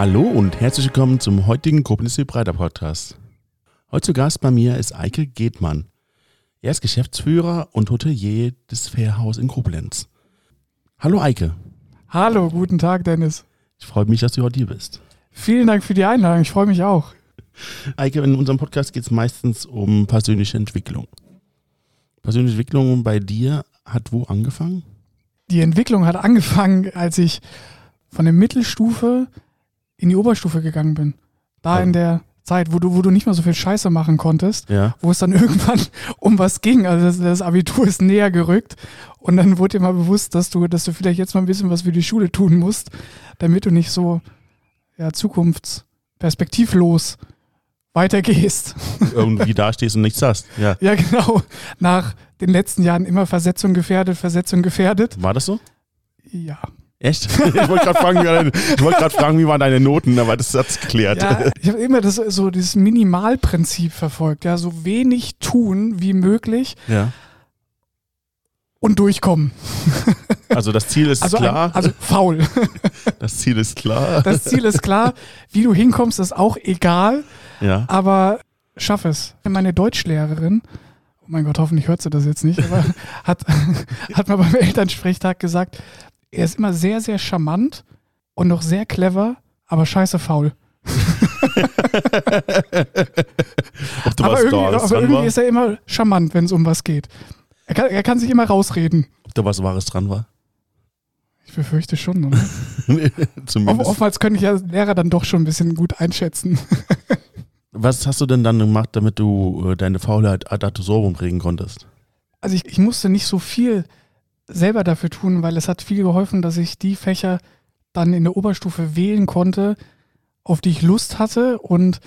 Hallo und herzlich willkommen zum heutigen Koblenz Breiter Podcast. Heute zu Gast bei mir ist Eike Gedmann. Er ist Geschäftsführer und Hotelier des Fairhaus in Koblenz. Hallo Eike. Hallo, guten Tag, Dennis. Ich freue mich, dass du heute hier bist. Vielen Dank für die Einladung. Ich freue mich auch. Eike, in unserem Podcast geht es meistens um persönliche Entwicklung. Persönliche Entwicklung bei dir hat wo angefangen? Die Entwicklung hat angefangen, als ich von der Mittelstufe in die Oberstufe gegangen bin. Da Ja. in der Zeit, wo du, wo du nicht mehr so viel Scheiße machen konntest, Ja. wo es dann irgendwann um was ging. Also das, das Abitur ist näher gerückt und dann wurde dir mal bewusst, dass du, dass du vielleicht jetzt mal ein bisschen was für die Schule tun musst, damit du nicht so ja, zukunftsperspektivlos weitergehst. Irgendwie dastehst und nichts hast. Ja. Ja, genau. Nach den letzten Jahren immer Versetzung gefährdet, Versetzung gefährdet. War das so? Ja. Echt? Ich wollte gerade fragen, gerade fragen, wie waren deine Noten, aber das hat's geklärt. ja ich habe immer das, so dieses Minimalprinzip verfolgt. Ja, so wenig tun wie möglich Ja. und durchkommen. Also das Ziel ist Also, ein- klar. also faul. das Ziel ist klar. Das Ziel ist klar. Wie du hinkommst, ist auch egal. ja. Aber schaff es. Meine Deutschlehrerin, oh mein Gott, hoffentlich hört sie das jetzt nicht, aber hat, hat mal beim Elternsprechtag gesagt, er ist immer sehr, sehr charmant und noch sehr clever, aber scheiße faul. Aber irgendwie, aber irgendwie ist er immer charmant, wenn es um was geht. Er kann, er kann sich immer rausreden. Ob da was Wahres dran war? Ich befürchte schon. Oder? Zumindest. Oftmals könnte ich ja als Lehrer dann doch schon ein bisschen gut einschätzen. Was hast du denn dann gemacht, damit du äh, deine Faulheit ad absurdum bringen konntest? Also ich, ich musste nicht so viel selber dafür tun, weil es hat viel geholfen, dass ich die Fächer dann in der Oberstufe wählen konnte, auf die ich Lust hatte und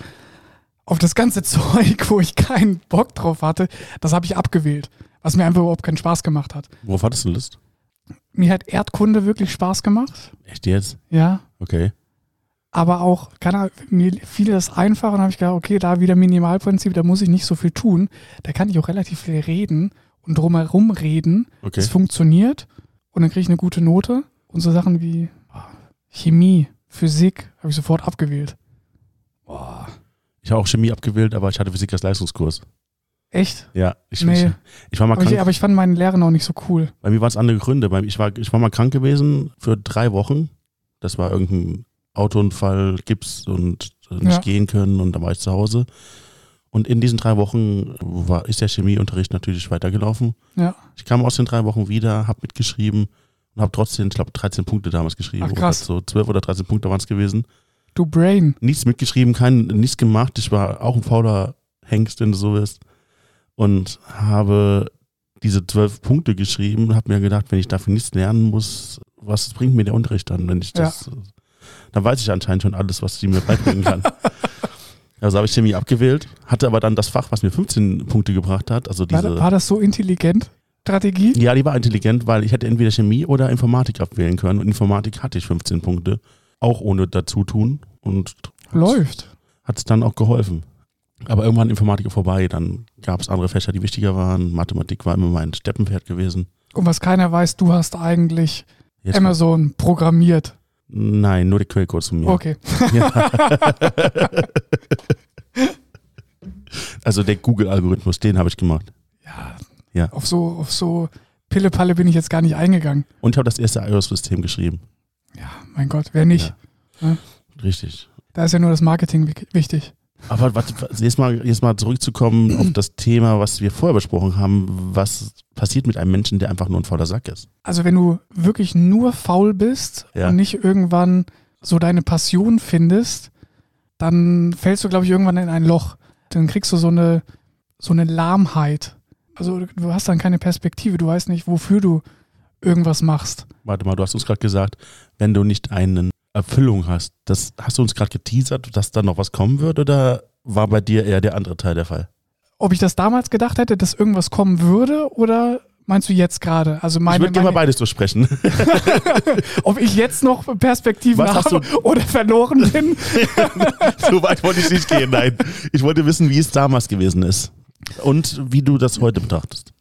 auf das ganze Zeug, wo ich keinen Bock drauf hatte, das habe ich abgewählt, was mir einfach überhaupt keinen Spaß gemacht hat. Worauf hattest du Lust? Mir hat Erdkunde wirklich Spaß gemacht, Echt jetzt? ja, Okay. aber auch, keine Ahnung, mir fiel das einfach und habe ich gedacht, okay, da wieder Minimalprinzip, da muss ich nicht so viel tun, da kann ich auch relativ viel reden und drumherum reden Okay. Es funktioniert und dann kriege ich eine gute Note. Und so Sachen wie boah, Chemie, Physik habe ich sofort abgewählt. Boah, Ich habe auch Chemie abgewählt, aber ich hatte Physik als Leistungskurs. echt? Ja, ich, Nee. ich, ich war mal Aber krank. ich, aber ich fand meinen Lehrer noch nicht so cool. Bei mir waren es andere Gründe. Ich war, ich war mal krank gewesen für drei Wochen. Das war irgendein Autounfall, Gips und nicht Ja. gehen können und dann war ich zu Hause. Und in diesen drei Wochen war, ist der Chemieunterricht natürlich weitergelaufen. Ja. Ich kam aus den drei Wochen wieder, habe mitgeschrieben und habe trotzdem, ich glaube, 13 Punkte damals geschrieben. Ach, krass. So 12 oder 13 Punkte waren es gewesen. Du Brain. Nichts mitgeschrieben, kein, nichts gemacht. Ich war auch ein fauler Hengst, wenn du so bist. Und habe diese zwölf Punkte geschrieben und habe mir gedacht, wenn ich dafür nichts lernen muss, was bringt mir der Unterricht dann, wenn ich das, dann weiß ich anscheinend schon alles, was sie mir beibringen kann. also habe ich Chemie abgewählt, hatte aber dann das Fach, was mir 15 Punkte gebracht hat, also War, diese, war das so intelligent? Strategie? ja, die war intelligent, weil ich hätte entweder Chemie oder Informatik abwählen können und Informatik hatte ich 15 Punkte, auch ohne Dazutun und Läuft. hat es dann auch geholfen. Aber irgendwann Informatik vorbei, dann gab es andere Fächer, die wichtiger waren. Mathematik war immer mein Steppenpferd gewesen. Und was keiner weiß, du hast eigentlich Jetzt Amazon programmiert. Nein, nur der Quellcode zu mir. Okay. Ja. also der Google-Algorithmus, den habe ich gemacht. Ja. Ja. Auf so, auf so Pille-Palle bin ich jetzt gar nicht eingegangen. Und ich habe das erste iOS-System geschrieben. Ja, mein Gott, wer nicht? Richtig. Da ist ja nur das Marketing wi- wichtig. Aber was, jetzt, mal, jetzt mal zurückzukommen auf das Thema, was wir vorher besprochen haben. Was passiert mit einem Menschen, der einfach nur ein fauler Sack ist? Also wenn du wirklich nur faul bist Ja. und nicht irgendwann so deine Passion findest, dann fällst du, glaube ich, irgendwann in ein Loch. Dann kriegst du so eine, so eine Lahmheit. Also du hast dann keine Perspektive, du weißt nicht, wofür du irgendwas machst. Warte mal, du hast uns gerade gesagt, wenn du nicht eine Erfüllung hast, das hast du uns gerade geteasert, dass da noch was kommen wird oder war bei dir eher der andere Teil der Fall? Ob ich das damals gedacht hätte, dass irgendwas kommen würde oder meinst du jetzt gerade? Also ich meine, würde gerne mal beides durchsprechen. ob ich jetzt noch Perspektiven Was habe oder verloren bin? so weit wollte ich nicht gehen, nein. Ich wollte wissen, wie es damals gewesen ist und wie du das heute betrachtest.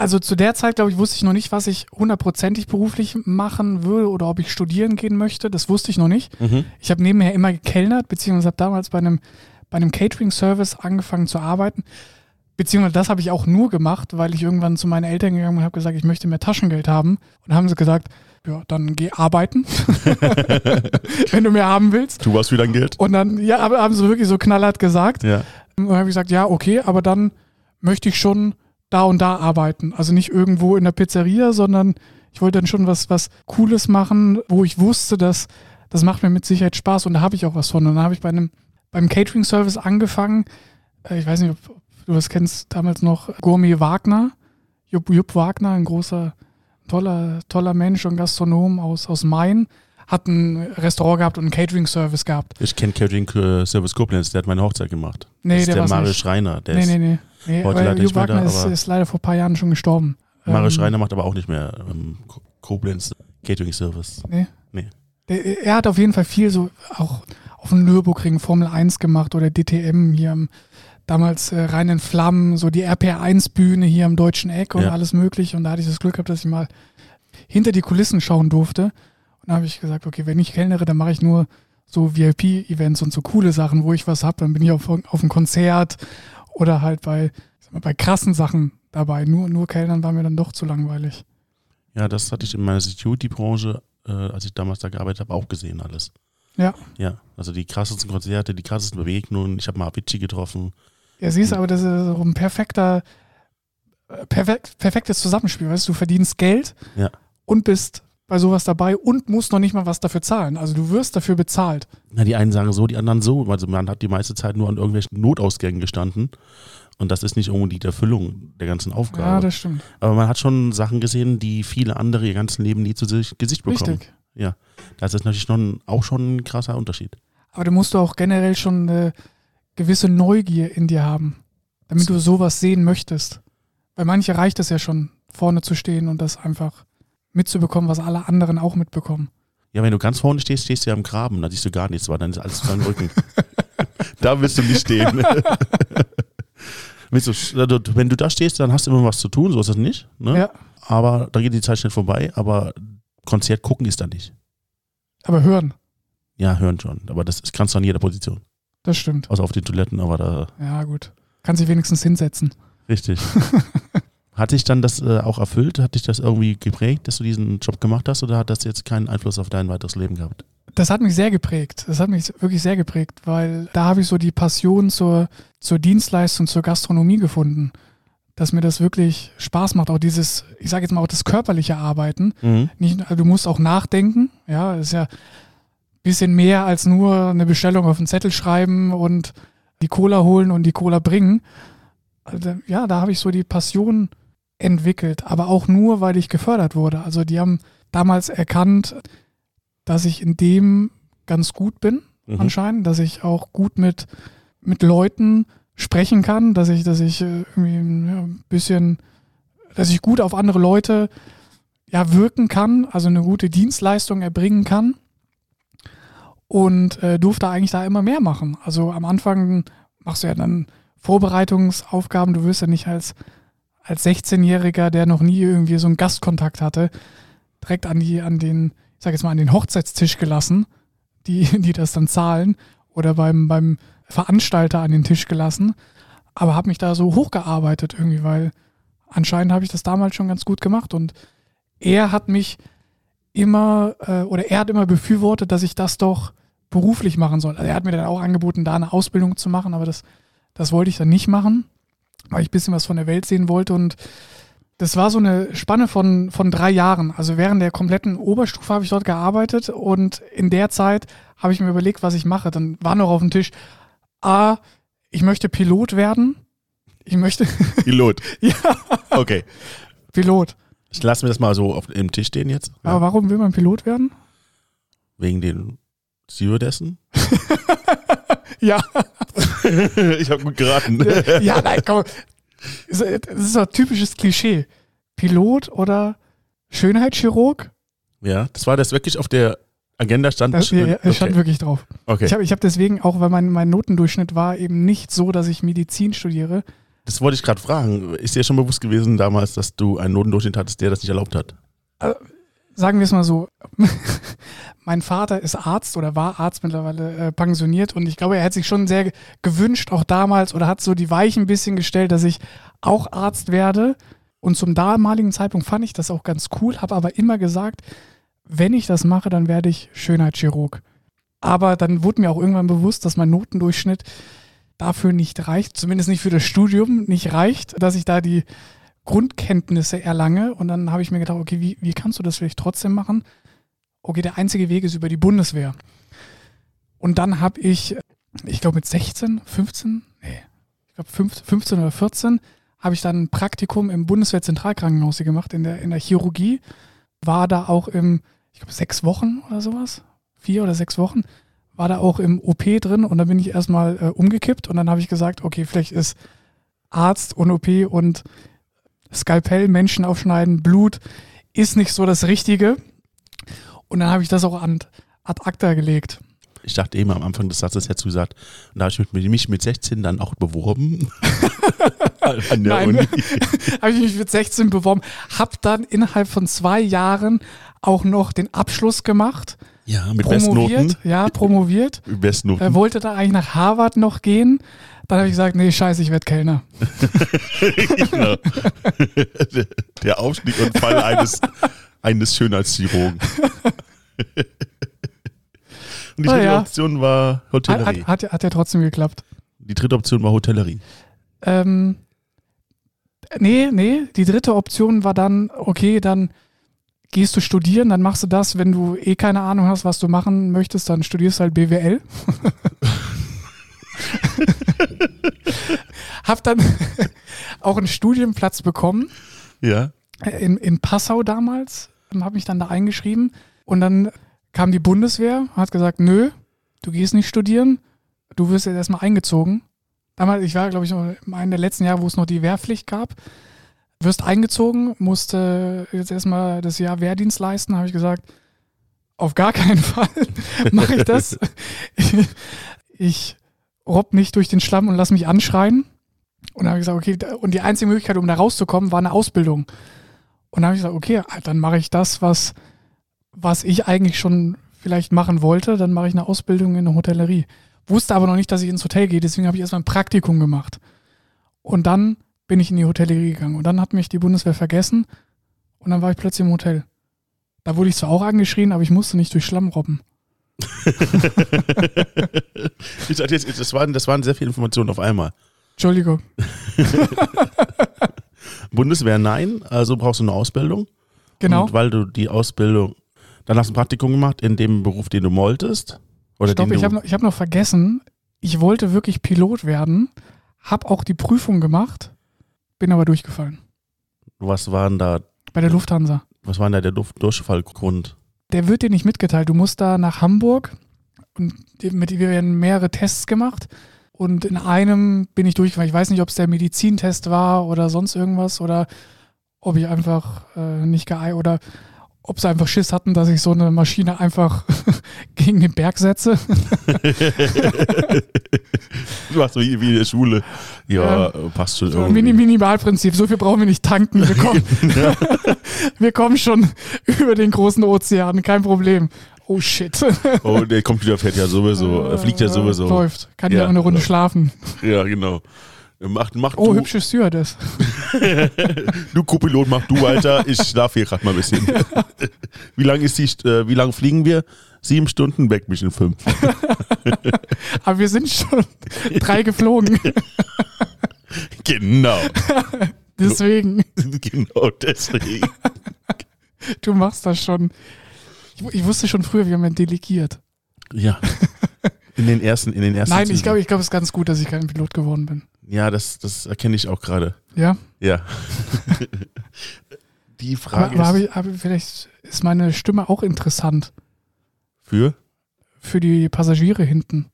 Also zu der Zeit, glaube ich, wusste ich noch nicht, was ich hundertprozentig beruflich machen würde oder ob ich studieren gehen möchte. Das wusste ich noch nicht. Mhm. Ich habe nebenher immer gekellnert, beziehungsweise habe damals bei einem, bei einem Catering-Service angefangen zu arbeiten. Beziehungsweise das habe ich auch nur gemacht, weil ich irgendwann zu meinen Eltern gegangen bin und habe gesagt, ich möchte mehr Taschengeld haben. Und haben sie gesagt, ja, dann geh arbeiten, wenn du mehr haben willst. Tu was für dein Geld. Und dann, ja, aber haben sie wirklich so knallhart gesagt. Ja. Und dann habe ich gesagt, ja, okay, aber dann möchte ich schon da und da arbeiten. Also nicht irgendwo in der Pizzeria, sondern ich wollte dann schon was, was Cooles machen, wo ich wusste, dass das macht mir mit Sicherheit Spaß und da habe ich auch was von. Und dann habe ich bei einem, beim Catering-Service angefangen. Äh, Ich weiß nicht, ob du das kennst, damals noch Gourmet Wagner. Jupp, Jupp Wagner, ein großer, toller, toller Mensch und Gastronom aus, aus Main, hat ein Restaurant gehabt und einen Catering-Service gehabt. Ich kenne Catering äh, Service Koblenz, der hat meine Hochzeit gemacht. Nee, das ist der Marius. Schreiner. Der nee, ist, nee, nee. Nee heute leider nicht mehr Wagner da, ist, ist leider vor ein paar Jahren schon gestorben. Marius Ähm, Schreiner macht aber auch nicht mehr ähm, Ko- Koblenz Catering Service. Nee. Nee. Der, er hat auf jeden Fall viel so auch auf dem Nürburgring Formel 1 gemacht oder DTM hier am, damals äh, rein in Flammen, so die RPR1-Bühne hier am Deutschen Eck und Ja. alles mögliche. Und da hatte ich das Glück gehabt, dass ich mal hinter die Kulissen schauen durfte. Und da habe ich gesagt, okay, wenn ich kellnere, dann mache ich nur so VIP-Events und so coole Sachen, wo ich was habe. Dann bin ich auf, auf einem Konzert oder halt bei, mal, bei krassen Sachen dabei. Nur, nur Kellnern war mir dann doch zu langweilig. Ja, das hatte ich in meiner Security-Branche, äh, als ich damals da gearbeitet habe, auch gesehen alles. Ja. Ja, also die krassesten Konzerte, die krassesten Begegnungen. Ich habe mal Avicii getroffen. Ja, siehst du, aber das ist so ein perfekter, äh, perfekt, perfektes Zusammenspiel. Weißt du, du verdienst Geld Ja. und bist bei sowas dabei und musst noch nicht mal was dafür zahlen. Also du wirst dafür bezahlt. Na, die einen sagen so, die anderen so. Also man hat die meiste Zeit nur an irgendwelchen Notausgängen gestanden. Und das ist nicht unbedingt die Erfüllung der ganzen Aufgabe. Ja, das stimmt. Aber man hat schon Sachen gesehen, die viele andere ihr ganzes Leben nie zu sich, Gesicht bekommen. Richtig. Das ist natürlich schon, auch schon ein krasser Unterschied. Aber du musst auch generell schon eine gewisse Neugier in dir haben, damit du sowas sehen möchtest. Bei manche reicht es ja schon, vorne zu stehen und das einfach mitzubekommen, was alle anderen auch mitbekommen. Ja, wenn du ganz vorne stehst, stehst du ja im Graben, da siehst du gar nichts, weil dann ist alles zu deinem Rücken. da willst du nicht stehen. Also, wenn du da stehst, dann hast du immer was zu tun, so ist das nicht. Ne? Ja, Aber da geht die Zeit schnell vorbei, aber Konzert gucken ist da nicht. aber hören, Ja, hören schon. Aber das kannst du an jeder Position. das stimmt. Außer auf den Toiletten, aber da Ja, gut. Kannst dich wenigstens hinsetzen. richtig. Hat dich dann das äh, auch erfüllt? Hat dich das irgendwie geprägt, dass du diesen Job gemacht hast oder hat das jetzt keinen Einfluss auf dein weiteres Leben gehabt? Das hat mich sehr geprägt. Das hat mich wirklich sehr geprägt, weil da habe ich so die Passion zur, zur Dienstleistung, zur Gastronomie gefunden. Dass mir das wirklich Spaß macht. Auch dieses, ich sage jetzt mal auch das körperliche Arbeiten. Mhm. Nicht, also du musst auch nachdenken. Ja, das ist ja ein bisschen mehr als nur eine Bestellung auf einen Zettel schreiben und die Cola holen und die Cola bringen. Also, ja, da habe ich so die Passion entwickelt, aber auch nur, weil ich gefördert wurde. Also die haben damals erkannt, dass ich in dem ganz gut bin, Mhm. anscheinend, dass ich auch gut mit, mit Leuten sprechen kann, dass ich, dass ich äh, irgendwie ein bisschen, dass ich gut auf andere Leute ja, wirken kann, also eine gute Dienstleistung erbringen kann. Und äh, durfte eigentlich da immer mehr machen. Also am Anfang machst du ja dann Vorbereitungsaufgaben, du wirst ja nicht als, als 16-Jähriger, der noch nie irgendwie so einen Gastkontakt hatte, direkt an die, an den, ich sag jetzt mal, an den Hochzeitstisch gelassen, die, die das dann zahlen, oder beim, beim Veranstalter an den Tisch gelassen. Aber habe mich da so hochgearbeitet irgendwie, weil anscheinend habe ich das damals schon ganz gut gemacht. Und er hat mich immer, äh, oder er hat immer befürwortet, dass ich das doch beruflich machen soll. Also er hat mir dann auch angeboten, da eine Ausbildung zu machen, aber das, das wollte ich dann nicht machen, weil ich ein bisschen was von der Welt sehen wollte. Und das war so eine Spanne von, von drei Jahren. Also während der kompletten Oberstufe habe ich dort gearbeitet und in der Zeit habe ich mir überlegt, was ich mache. Dann war noch auf dem Tisch, A, ich möchte Pilot werden. Ich möchte Pilot. ja, Okay. Pilot. Ich lasse mir das mal so auf dem Tisch stehen jetzt. Ja. Aber warum will man Pilot werden? Wegen den Stewardessen? Ja, ich habe gut geraten. ja, nein, komm. Das ist ein typisches Klischee. Pilot oder Schönheitschirurg? Ja, das war das wirklich auf der Agenda stand. Das, ja, ja, stand okay. wirklich drauf. okay. Ich habe ich hab deswegen, auch weil mein, mein Notendurchschnitt war eben nicht so, dass ich Medizin studiere, Das wollte ich gerade fragen. Ist dir schon bewusst gewesen damals, dass du einen Notendurchschnitt hattest, der das nicht erlaubt hat? Sagen wir es mal so, mein Vater ist Arzt oder war Arzt mittlerweile äh, pensioniert und ich glaube, er hätte sich schon sehr gewünscht, auch damals, oder hat so die Weichen ein bisschen gestellt, dass ich auch Arzt werde. Und zum damaligen Zeitpunkt fand ich das auch ganz cool, habe aber immer gesagt, wenn ich das mache, dann werde ich Schönheitschirurg. Aber dann wurde mir auch irgendwann bewusst, dass mein Notendurchschnitt dafür nicht reicht, zumindest nicht für das Studium nicht reicht, dass ich da die Grundkenntnisse erlange. Und dann habe ich mir gedacht, okay, wie, wie kannst du das vielleicht trotzdem machen? Okay, der einzige Weg ist über die Bundeswehr. Und dann habe ich, ich glaube mit 16, 15, nee, ich glaube 15 oder 14, habe ich dann ein Praktikum im Bundeswehr-Zentralkrankenhaus gemacht, in der, in der Chirurgie. War da auch im, ich glaube, sechs Wochen oder sowas, vier oder sechs Wochen, war da auch im OP drin und dann bin ich erstmal äh, umgekippt und dann habe ich gesagt, okay, vielleicht ist Arzt und OP und Skalpell, Menschen aufschneiden, Blut, ist nicht so das Richtige. Und dann habe ich das auch an, ad acta gelegt. Ich dachte eben am Anfang des Satzes hättest du gesagt, da habe ich mich mit 16 dann auch beworben. An der Nein, habe ich mich mit 16 beworben, habe dann innerhalb von zwei Jahren auch noch den Abschluss gemacht. Ja, mit promoviert, Bestnoten. Ja, promoviert. Bestnoten. Er wollte da eigentlich nach Harvard noch gehen. Dann habe ich gesagt, nee, scheiße, ich werde Kellner. genau. Der Aufstieg und Fall eines, eines Schönheitschirurgen. Und die dritte ja. Option war Hotellerie. Hat, hat, hat, ja trotzdem geklappt. Die dritte Option war Hotellerie. Ähm, nee, nee. Die dritte Option war dann, okay, dann gehst du studieren, dann machst du das. Wenn du eh keine Ahnung hast, was du machen möchtest, dann studierst du halt BWL. hab dann auch einen Studienplatz bekommen. Ja. In, in Passau damals. Habe mich dann da eingeschrieben. Und dann kam die Bundeswehr, hat gesagt, nö, du gehst nicht studieren, du wirst jetzt erstmal eingezogen. Damals, ich war, glaube ich, in einem der letzten Jahre, wo es noch die Wehrpflicht gab. Wirst eingezogen, musste jetzt erstmal das Jahr Wehrdienst leisten, habe ich gesagt, auf gar keinen Fall mache ich das. ich robb nicht durch den Schlamm und lass mich anschreien. Und dann habe ich gesagt, okay, und die einzige Möglichkeit, um da rauszukommen, war eine Ausbildung. Und dann habe ich gesagt, okay, dann mache ich das, was, was ich eigentlich schon vielleicht machen wollte. Dann mache ich eine Ausbildung in der Hotellerie. Wusste aber noch nicht, dass ich ins Hotel gehe, deswegen habe ich erstmal ein Praktikum gemacht. Und dann bin ich in die Hotellerie gegangen. Und dann hat mich die Bundeswehr vergessen und dann war ich plötzlich im Hotel. Da wurde ich zwar auch angeschrien, aber ich musste nicht durch Schlamm robben. Das waren, das waren sehr viele Informationen auf einmal. Entschuldigung. Bundeswehr nein, also brauchst du eine Ausbildung. Genau. Und weil du die Ausbildung, dann hast du ein Praktikum gemacht in dem Beruf, den du wolltest. Oder Stopp, ich habe noch, hab noch vergessen, ich wollte wirklich Pilot werden, habe auch die Prüfung gemacht, bin aber durchgefallen. Was waren da? Bei der Lufthansa. Was war da der Durchfallgrund? Der wird dir nicht mitgeteilt. Du musst da nach Hamburg und mit dir werden mehrere Tests gemacht. Und in einem bin ich durchgefallen. Ich weiß nicht, ob es der Medizintest war oder sonst irgendwas oder ob ich einfach äh, nicht geei oder ob sie einfach Schiss hatten, dass ich so eine Maschine einfach gegen den Berg setze. du machst so wie in der Schule. Ja, ja passt schon. So Mini Minimalprinzip, so viel brauchen wir nicht tanken. Wir kommen, wir kommen schon über den großen Ozean, kein Problem. Oh shit. oh, der Computer fährt ja sowieso, fliegt ja sowieso. Läuft. Kann ja, ja eine Runde schlafen. Ja, genau. Macht, macht oh, du. hübsche Stewardess. du Co-Pilot, mach du weiter. Ich schlafe hier gerade mal ein bisschen. wie lange ist die, äh, wie lange fliegen wir? Sieben Stunden, weg mich in fünf. Aber wir sind schon drei geflogen. genau. deswegen. Genau deswegen. Du machst das schon. Ich, ich wusste schon früher, wir haben ja delegiert. Ja. In den ersten, in den ersten. Nein, ich glaube, ich glaube, es ist ganz gut, dass ich kein Pilot geworden bin. Ja, das, das erkenne ich auch gerade. Ja? Ja. Die Frage aber, ist. Aber, aber vielleicht ist meine Stimme auch interessant. Für? Für die Passagiere hinten.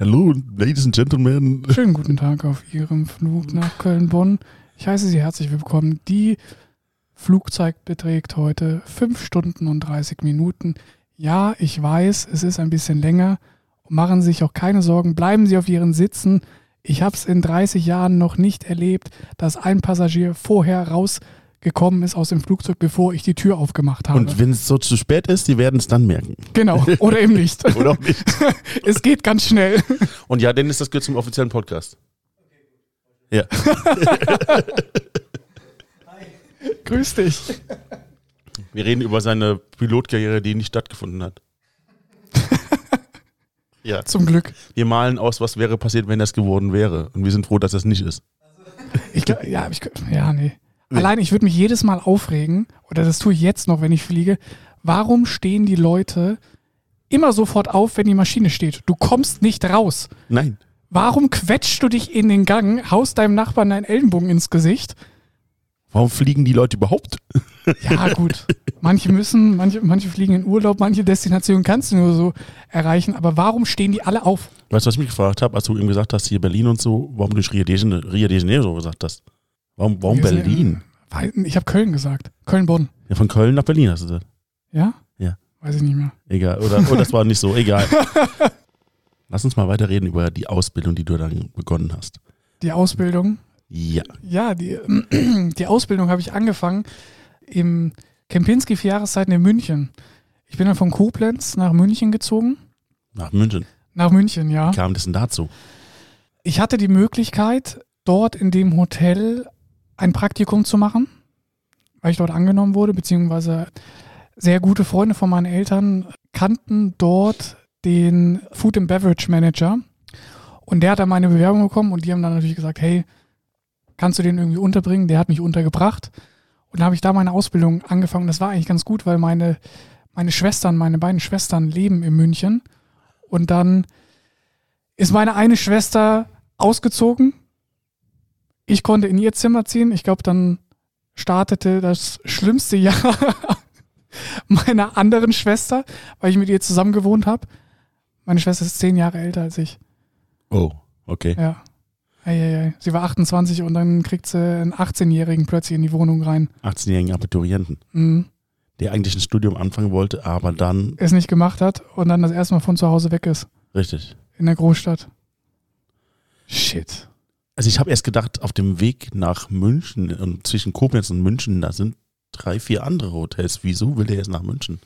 Hallo, Ladies and Gentlemen. Schönen guten Tag auf Ihrem Flug nach Köln-Bonn. Ich heiße Sie herzlich willkommen. Die Flugzeit beträgt heute 5 Stunden und 30 Minuten. Ja, ich weiß, es ist ein bisschen länger. Machen Sie sich auch keine Sorgen. Bleiben Sie auf Ihren Sitzen. Ich habe es in 30 Jahren noch nicht erlebt, dass ein Passagier vorher rausgekommen ist aus dem Flugzeug, bevor ich die Tür aufgemacht habe. Und wenn es so zu spät ist, die werden es dann merken. genau, oder eben nicht. Oder auch nicht. es geht ganz schnell. Und ja, Dennis, das gehört zum offiziellen Podcast. Ja. Grüß dich. Wir reden über seine Pilotkarriere, die nicht stattgefunden hat. Ja. Zum Glück. Wir malen aus, was wäre passiert, wenn das geworden wäre. Und wir sind froh, dass das nicht ist. Ich, glaub- ja, ich, ja, nee. Allein, ich würde mich jedes Mal aufregen, oder das tue ich jetzt noch, wenn ich fliege. Warum stehen die Leute immer sofort auf, wenn die Maschine steht? Du kommst nicht raus. Nein. Warum quetschst du dich in den Gang, haust deinem Nachbarn deinen Ellenbogen ins Gesicht? Warum fliegen die Leute überhaupt? Ja, gut. Manche müssen, manche, manche fliegen in Urlaub, manche Destinationen kannst du nur so erreichen. Aber warum stehen die alle auf? Weißt du, was ich mich gefragt habe, als du eben gesagt hast, hier Berlin und so, warum du Rio de Janeiro, gesagt hast? Warum, warum Berlin? Ich habe Köln gesagt. Köln-Bonn. Ja, von Köln nach Berlin hast du gesagt. Ja? Ja. Weiß ich nicht mehr. Egal. Oder, oder das war nicht so. Egal. Lass uns mal weiterreden über die Ausbildung, die du dann begonnen hast. Die Ausbildung. Ja. Ja, die, die Ausbildung habe ich angefangen im Kempinski für Jahreszeiten in München. Ich bin dann von Koblenz nach München gezogen. Nach München. Nach München, ja. Wie kam das denn dazu? Ich hatte die Möglichkeit, dort in dem Hotel ein Praktikum zu machen, weil ich dort angenommen wurde, beziehungsweise sehr gute Freunde von meinen Eltern kannten dort den Food and Beverage Manager und der hat dann meine Bewerbung bekommen und die haben dann natürlich gesagt, hey, kannst du den irgendwie unterbringen? Der hat mich untergebracht und dann habe ich da meine Ausbildung angefangen. Das war eigentlich ganz gut, weil meine, meine Schwestern, meine beiden Schwestern leben in München und dann ist meine eine Schwester ausgezogen. Ich konnte in ihr Zimmer ziehen. Ich glaube, dann startete das schlimmste Jahr meiner anderen Schwester, weil ich mit ihr zusammen gewohnt habe. Meine Schwester ist zehn Jahre älter als ich. Oh, okay. Ja. Ei, ei, ei. Sie war 28 und dann kriegt sie einen 18-Jährigen plötzlich in die Wohnung rein. 18-jährigen Abiturienten, Mhm. der eigentlich ein Studium anfangen wollte, aber dann, Es nicht gemacht hat und dann das erste Mal von zu Hause weg ist. richtig. In der Großstadt. Shit. Also ich habe erst gedacht, auf dem Weg nach München und zwischen Koblenz und München, da sind drei, vier andere Hotels. Wieso will der jetzt nach München?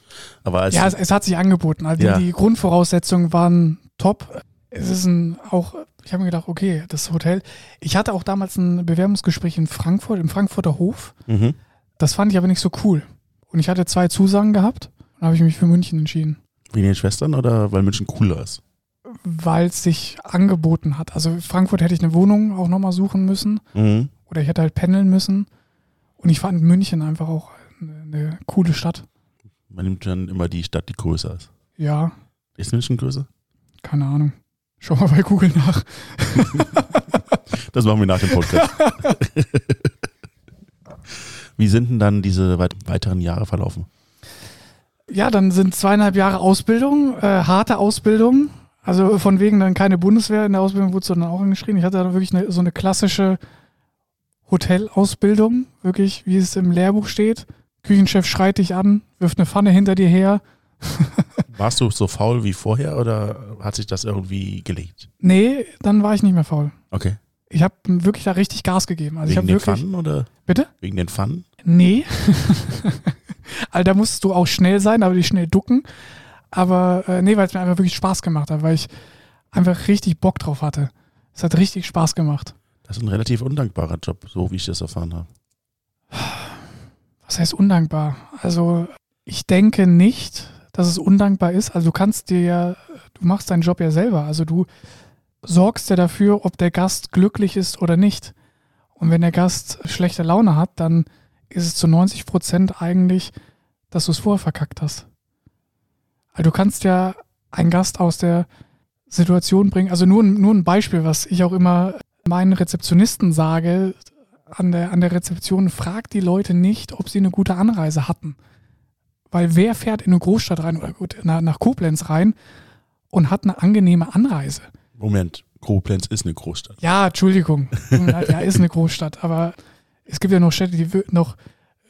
Aber Ja, es, es hat sich angeboten. Also Ja. die Grundvoraussetzungen waren top. Es ist ein auch, ich habe mir gedacht, okay, das Hotel. Ich hatte auch damals ein Bewerbungsgespräch in Frankfurt, im Frankfurter Hof. mhm. Das fand ich aber nicht so cool. Und ich hatte zwei Zusagen gehabt und habe ich mich für München entschieden, wegen den Schwestern oder weil München cooler ist? weil es sich angeboten hat. Also Frankfurt hätte ich eine Wohnung auch nochmal suchen müssen Mhm. oder ich hätte halt pendeln müssen. Und ich fand München einfach auch eine, eine coole Stadt. Man nimmt dann immer die Stadt, die größer ist. Ja, Ist München größer? keine Ahnung. Schau mal bei Google nach. Das machen wir nach dem Podcast. Wie sind denn dann diese weit weiteren Jahre verlaufen? Ja, dann sind zweieinhalb Jahre Ausbildung, äh, harte Ausbildung. Also von wegen dann keine Bundeswehr. In der Ausbildung wurde es dann auch angeschrieben. Ich hatte dann wirklich eine, so eine klassische Hotelausbildung, wirklich, wie es im Lehrbuch steht. Küchenchef schreit dich an, wirft eine Pfanne hinter dir her. Warst du so faul wie vorher oder hat sich das irgendwie gelegt? Nee, dann war ich nicht mehr faul. Okay. Ich habe wirklich da richtig Gas gegeben. Also ich Wegen habe den wirklich. Pfannen oder Bitte? wegen den Pfannen? Nee. also da musst du auch schnell sein, aber nicht schnell ducken. Aber äh, nee, weil es mir einfach wirklich Spaß gemacht hat, weil ich einfach richtig Bock drauf hatte. Es hat richtig Spaß gemacht. Das ist ein relativ undankbarer Job, so wie ich das erfahren habe. Was heißt undankbar? Also ich denke nicht, dass es undankbar ist. Also du kannst dir ja, du machst deinen Job ja selber. Also du sorgst ja dafür, ob der Gast glücklich ist oder nicht. Und wenn der Gast schlechte Laune hat, dann ist es zu 90 Prozent eigentlich, dass du es vorher verkackt hast. Also du kannst ja einen Gast aus der Situation bringen. Also nur, nur ein Beispiel, was ich auch immer meinen Rezeptionisten sage, an der, an der Rezeption, fragt die Leute nicht, ob sie eine gute Anreise hatten. Weil wer fährt in eine Großstadt rein oder gut, nach, nach Koblenz rein und hat eine angenehme Anreise? Moment, Koblenz ist eine Großstadt. Ja, Entschuldigung. ja, ist eine Großstadt, aber es gibt ja noch Städte, die noch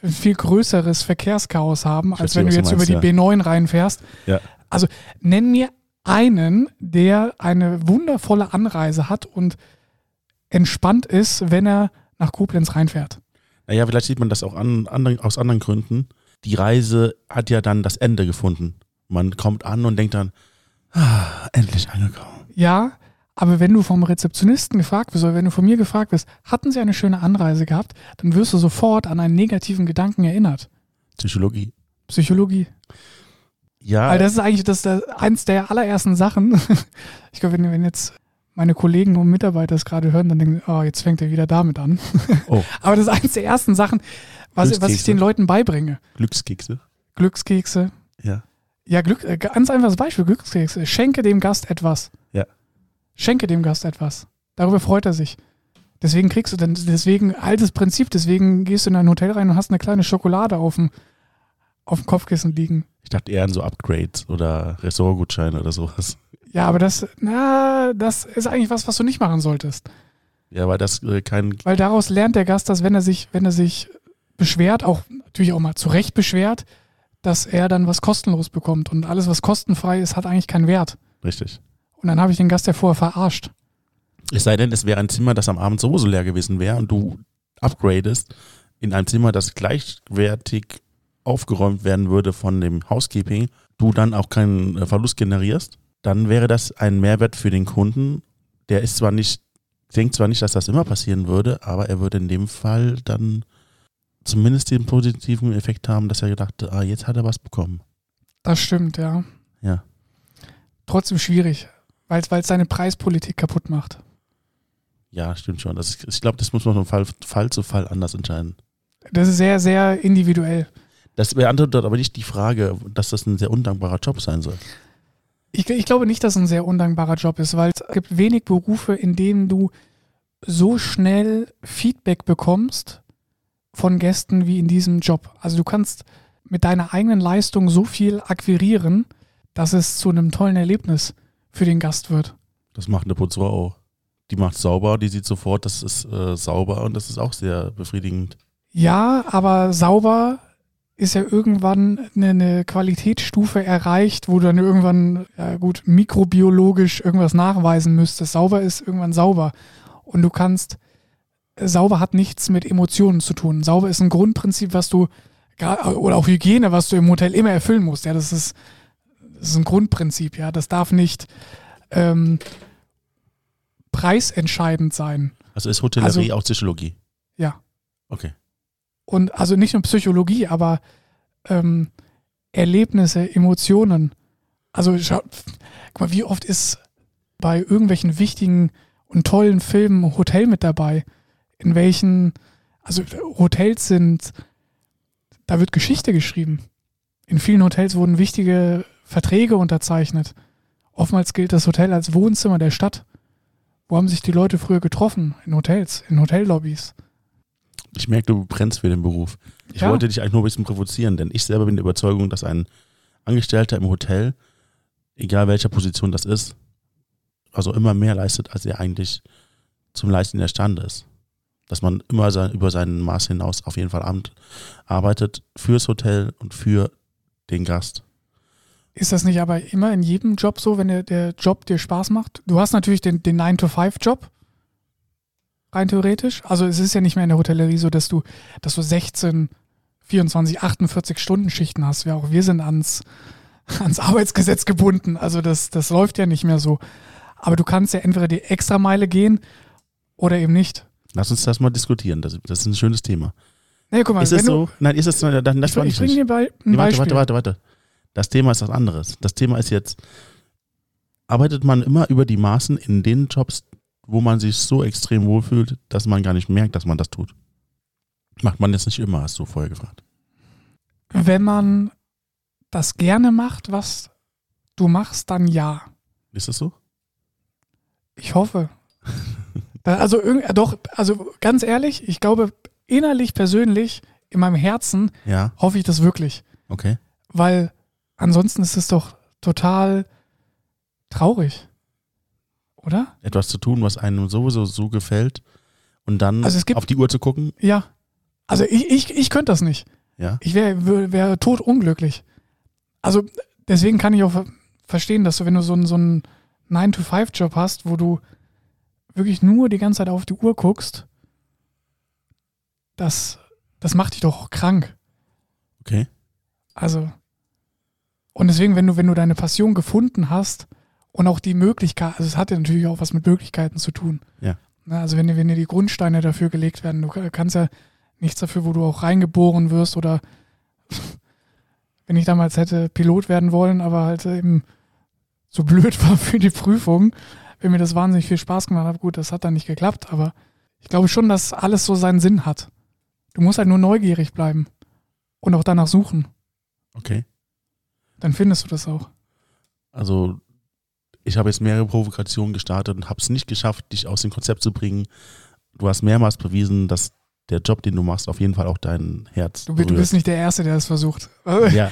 ein viel größeres Verkehrschaos haben, als verstehe, wenn du jetzt du über meinst, die B9 reinfährst. Ja. Also nenn mir einen, der eine wundervolle Anreise hat und entspannt ist, wenn er nach Koblenz reinfährt. Naja, vielleicht sieht man das auch an, anderen, aus anderen Gründen. Die Reise hat ja dann das Ende gefunden. Man kommt an und denkt dann, ah, endlich angekommen. Ja, aber wenn du vom Rezeptionisten gefragt wirst oder wenn du von mir gefragt wirst, hatten sie eine schöne Anreise gehabt, dann wirst du sofort an einen negativen Gedanken erinnert. Psychologie. Psychologie. Ja, Weil das ist eigentlich das, das eins der allerersten Sachen. Ich glaube, wenn, wenn jetzt meine Kollegen und Mitarbeiter das gerade hören, dann denken, oh, jetzt fängt er wieder damit an. Oh. Aber das ist eins der ersten Sachen, was, was ich den Leuten beibringe. Glückskekse. Glückskekse. Ja. Ja, Glück, äh, ganz einfaches Beispiel, Glückskekse. Schenke dem Gast etwas. Ja. Schenke dem Gast etwas. Darüber freut er sich. Deswegen kriegst du dann, deswegen, altes Prinzip, deswegen gehst du in ein Hotel rein und hast eine kleine Schokolade auf dem, auf dem Kopfkissen liegen. Ich dachte eher an so Upgrades oder Ressortgutscheine oder sowas. Ja, aber das, na, das ist eigentlich was, was du nicht machen solltest. Ja, weil das äh, kein. Weil daraus lernt der Gast, dass wenn er sich, wenn er sich beschwert, auch natürlich auch mal zu Recht beschwert, dass er dann was kostenlos bekommt. Und alles, was kostenfrei ist, hat eigentlich keinen Wert. Richtig. Und dann habe ich den Gast ja vorher verarscht. Es sei denn, es wäre ein Zimmer, das am Abend sowieso leer gewesen wäre und du upgradest in ein Zimmer, das gleichwertig aufgeräumt werden würde von dem Housekeeping, du dann auch keinen äh, Verlust generierst, dann wäre das ein Mehrwert für den Kunden. Der ist zwar nicht, denkt zwar nicht, dass das immer passieren würde, aber er würde in dem Fall dann zumindest den positiven Effekt haben, dass er gedacht, ah, jetzt hat er was bekommen. Das stimmt, ja. Ja. Trotzdem schwierig, weil es seine Preispolitik kaputt macht. Ja, stimmt schon. Das ist, ich glaube, das muss man von Fall, Fall zu Fall anders entscheiden. Das ist sehr, sehr individuell. Das beantwortet aber nicht die Frage, dass das ein sehr undankbarer Job sein soll. Ich, ich glaube nicht, dass es ein sehr undankbarer Job ist, weil es gibt wenig Berufe, in denen du so schnell Feedback bekommst von Gästen wie in diesem Job. Also du kannst mit deiner eigenen Leistung so viel akquirieren, dass es zu einem tollen Erlebnis für den Gast wird. Das macht eine Putzfrau auch. Die macht sauber, die sieht sofort, das ist äh, sauber und das ist auch sehr befriedigend. Ja, aber sauber ist ja irgendwann eine, eine Qualitätsstufe erreicht, wo du dann irgendwann, ja gut, mikrobiologisch irgendwas nachweisen müsstest. Sauber ist irgendwann sauber. Und du kannst, sauber hat nichts mit Emotionen zu tun. Sauber ist ein Grundprinzip, was du, oder auch Hygiene, was du im Hotel immer erfüllen musst. Ja, das ist, das ist ein Grundprinzip, ja. Das darf nicht ähm, preisentscheidend sein. Also ist Hotellerie Also- auch Psychologie? Ja. Okay. Und also nicht nur Psychologie, aber ähm, Erlebnisse, Emotionen. Also schau, guck mal, wie oft ist bei irgendwelchen wichtigen und tollen Filmen Hotel mit dabei? In welchen, also Hotels sind, da wird Geschichte geschrieben. In vielen Hotels wurden wichtige Verträge unterzeichnet. Oftmals gilt das Hotel als Wohnzimmer der Stadt. Wo haben sich die Leute früher getroffen? In Hotels, in Hotellobbys. Ich merke, du brennst für den Beruf. Ich Ja. wollte dich eigentlich nur ein bisschen provozieren, denn ich selber bin der Überzeugung, dass ein Angestellter im Hotel, egal welcher Position das ist, also immer mehr leistet, als er eigentlich zum Leisten imstande ist. Dass man immer sein, über sein Maß hinaus auf jeden Fall Amt arbeitet fürs Hotel und für den Gast. Ist das nicht aber immer in jedem Job so, wenn der, der Job dir Spaß macht? Du hast natürlich den, den 9-to-5-Job, rein theoretisch. Also es ist ja nicht mehr in der Hotellerie so, dass du, dass du 16, 24, 48 Stunden Schichten hast. Ja, auch wir sind ans, ans Arbeitsgesetz gebunden. Also das, das läuft ja nicht mehr so. Aber du kannst ja entweder die Extrameile gehen oder eben nicht. Lass uns das mal diskutieren. Das, das ist ein schönes Thema. Nee, guck mal, ist es du, so? Nein, ist es so? Dann, das ich, war ich nicht. bringe dir bei, ein Nee, warte, warte, warte, warte. Das Thema ist was anderes. Das Thema ist jetzt, arbeitet man immer über die Maßen in den Jobs, wo man sich so extrem wohlfühlt, dass man gar nicht merkt, dass man das tut? Macht man das nicht immer, hast du vorher gefragt. Wenn man das gerne macht, was du machst, dann ja. Ist das so? Ich hoffe. Also äh, doch, also ganz ehrlich, ich glaube innerlich persönlich in meinem Herzen Ja, hoffe ich das wirklich, okay. weil ansonsten ist es doch total traurig, oder? Etwas zu tun, was einem sowieso so gefällt und dann Also es gibt- auf die Uhr zu gucken. Ja. Also ich, ich, ich könnte das nicht. Ja, Ich wäre wär, tot unglücklich. Also deswegen kann ich auch ver- verstehen, dass du, wenn du so einen, so einen 9-to-5-Job hast, wo du wirklich nur die ganze Zeit auf die Uhr guckst, das, das macht dich doch krank. Okay. Also, und deswegen, wenn du, wenn du deine Passion gefunden hast und auch die Möglichkeit, also es hat ja natürlich auch was mit Möglichkeiten zu tun. Ja. Na, Also wenn, dir- wenn dir die Grundsteine dafür gelegt werden, du kannst ja nichts dafür, wo du auch reingeboren wirst oder wenn ich damals hätte Pilot werden wollen, aber halt eben so blöd war für die Prüfung, wenn mir das wahnsinnig viel Spaß gemacht hat, gut, das hat dann nicht geklappt, aber ich glaube schon, dass alles so seinen Sinn hat. Du musst halt nur neugierig bleiben und auch danach suchen. Okay. Dann findest du das auch. Also ich habe jetzt mehrere Provokationen gestartet und habe es nicht geschafft, dich aus dem Konzept zu bringen. Du hast mehrmals bewiesen, dass der Job, den du machst, auf jeden Fall auch dein Herz Du, du bist nicht der Erste, der das versucht. Ja.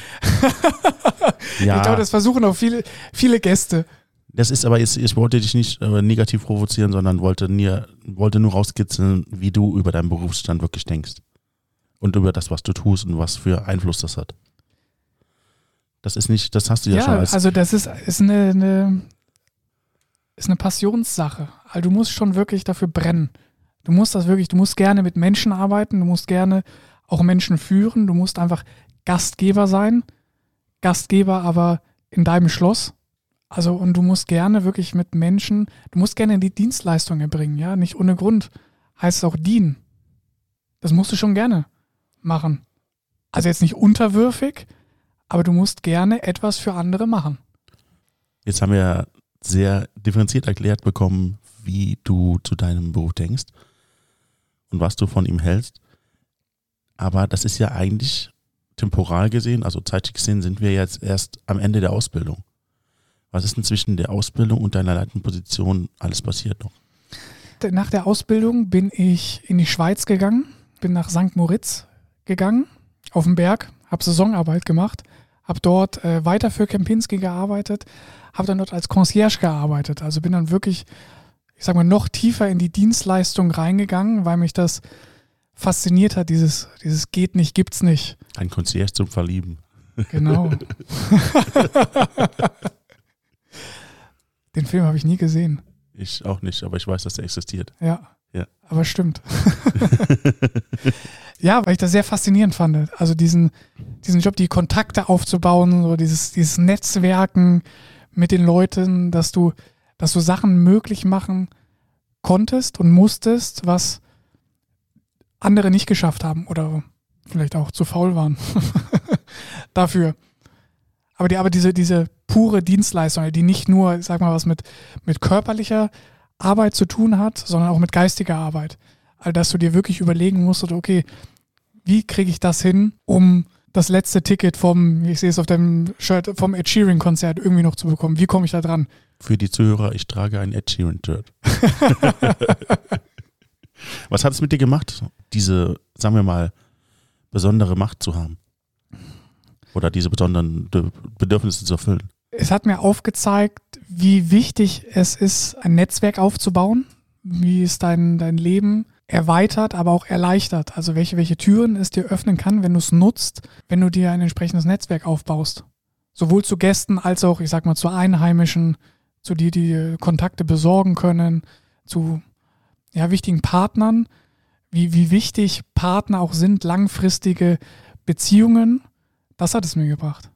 ja, Ich glaube, das versuchen auch viele, viele Gäste. das ist aber jetzt, ich wollte dich nicht äh, negativ provozieren, sondern wollte, nie, wollte nur rauskitzeln, wie du über deinen Berufsstand wirklich denkst. Und über das, was du tust und was für Einfluss das hat. Das ist nicht, das hast du ja, Ja, schon als. also das ist, ist, eine, eine, ist eine Passionssache. Also du musst schon wirklich dafür brennen. Du musst das wirklich, du musst gerne mit Menschen arbeiten, du musst gerne auch Menschen führen, du musst einfach Gastgeber sein. Gastgeber aber in deinem Schloss. Also und du musst gerne wirklich mit Menschen, du musst gerne die Dienstleistung erbringen, ja, nicht ohne Grund heißt es auch dienen. Das musst du schon gerne machen. Also jetzt nicht unterwürfig, aber du musst gerne etwas für andere machen. Jetzt haben wir sehr differenziert erklärt bekommen, wie du zu deinem Beruf denkst und was du von ihm hältst. Aber das ist ja eigentlich temporal gesehen, also zeitlich gesehen, sind wir jetzt erst am Ende der Ausbildung. Was ist denn zwischen der Ausbildung und deiner leitenden Position alles passiert noch? Nach der Ausbildung bin ich in die Schweiz gegangen, bin nach St. Moritz gegangen, auf dem Berg, habe Saisonarbeit gemacht, habe dort äh, weiter für Kempinski gearbeitet, habe dann dort als Concierge gearbeitet. Also bin dann wirklich, ich sag mal, noch tiefer in die Dienstleistung reingegangen, weil mich das fasziniert hat, dieses, dieses geht nicht, gibt's nicht. Ein Concierge zum Verlieben. Genau. Den Film habe ich nie gesehen. Ich auch nicht, aber ich weiß, dass er existiert. Ja. Ja. Aber stimmt. ja, weil ich das sehr faszinierend fand. Also diesen, diesen Job, die Kontakte aufzubauen, so dieses, dieses Netzwerken mit den Leuten, dass du, dass du Sachen möglich machen konntest und musstest, was andere nicht geschafft haben oder vielleicht auch zu faul waren dafür. Aber die, aber diese, diese pure Dienstleistung, die nicht nur, sag mal, was mit, mit körperlicher Arbeit zu tun hat, sondern auch mit geistiger Arbeit. Also, dass du dir wirklich überlegen musst, okay, wie kriege ich das hin, um das letzte Ticket vom, ich sehe es auf dem Shirt, vom Ed Sheeran Konzert irgendwie noch zu bekommen. Wie komme ich da dran? Für die Zuhörer, ich trage ein Ed Sheeran Shirt. Was hat es mit dir gemacht, diese, sagen wir mal, besondere Macht zu haben? Oder diese besonderen Be- Bedürfnisse zu erfüllen? Es hat mir aufgezeigt, wie wichtig es ist, ein Netzwerk aufzubauen, wie es dein, dein Leben erweitert, aber auch erleichtert. Also welche, welche Türen es dir öffnen kann, wenn du es nutzt, wenn du dir ein entsprechendes Netzwerk aufbaust. Sowohl zu Gästen als auch, ich sag mal, zu Einheimischen, zu die, die dir Kontakte besorgen können, zu ja, wichtigen Partnern, wie, wie wichtig Partner auch sind, langfristige Beziehungen. Das hat es mir gebracht.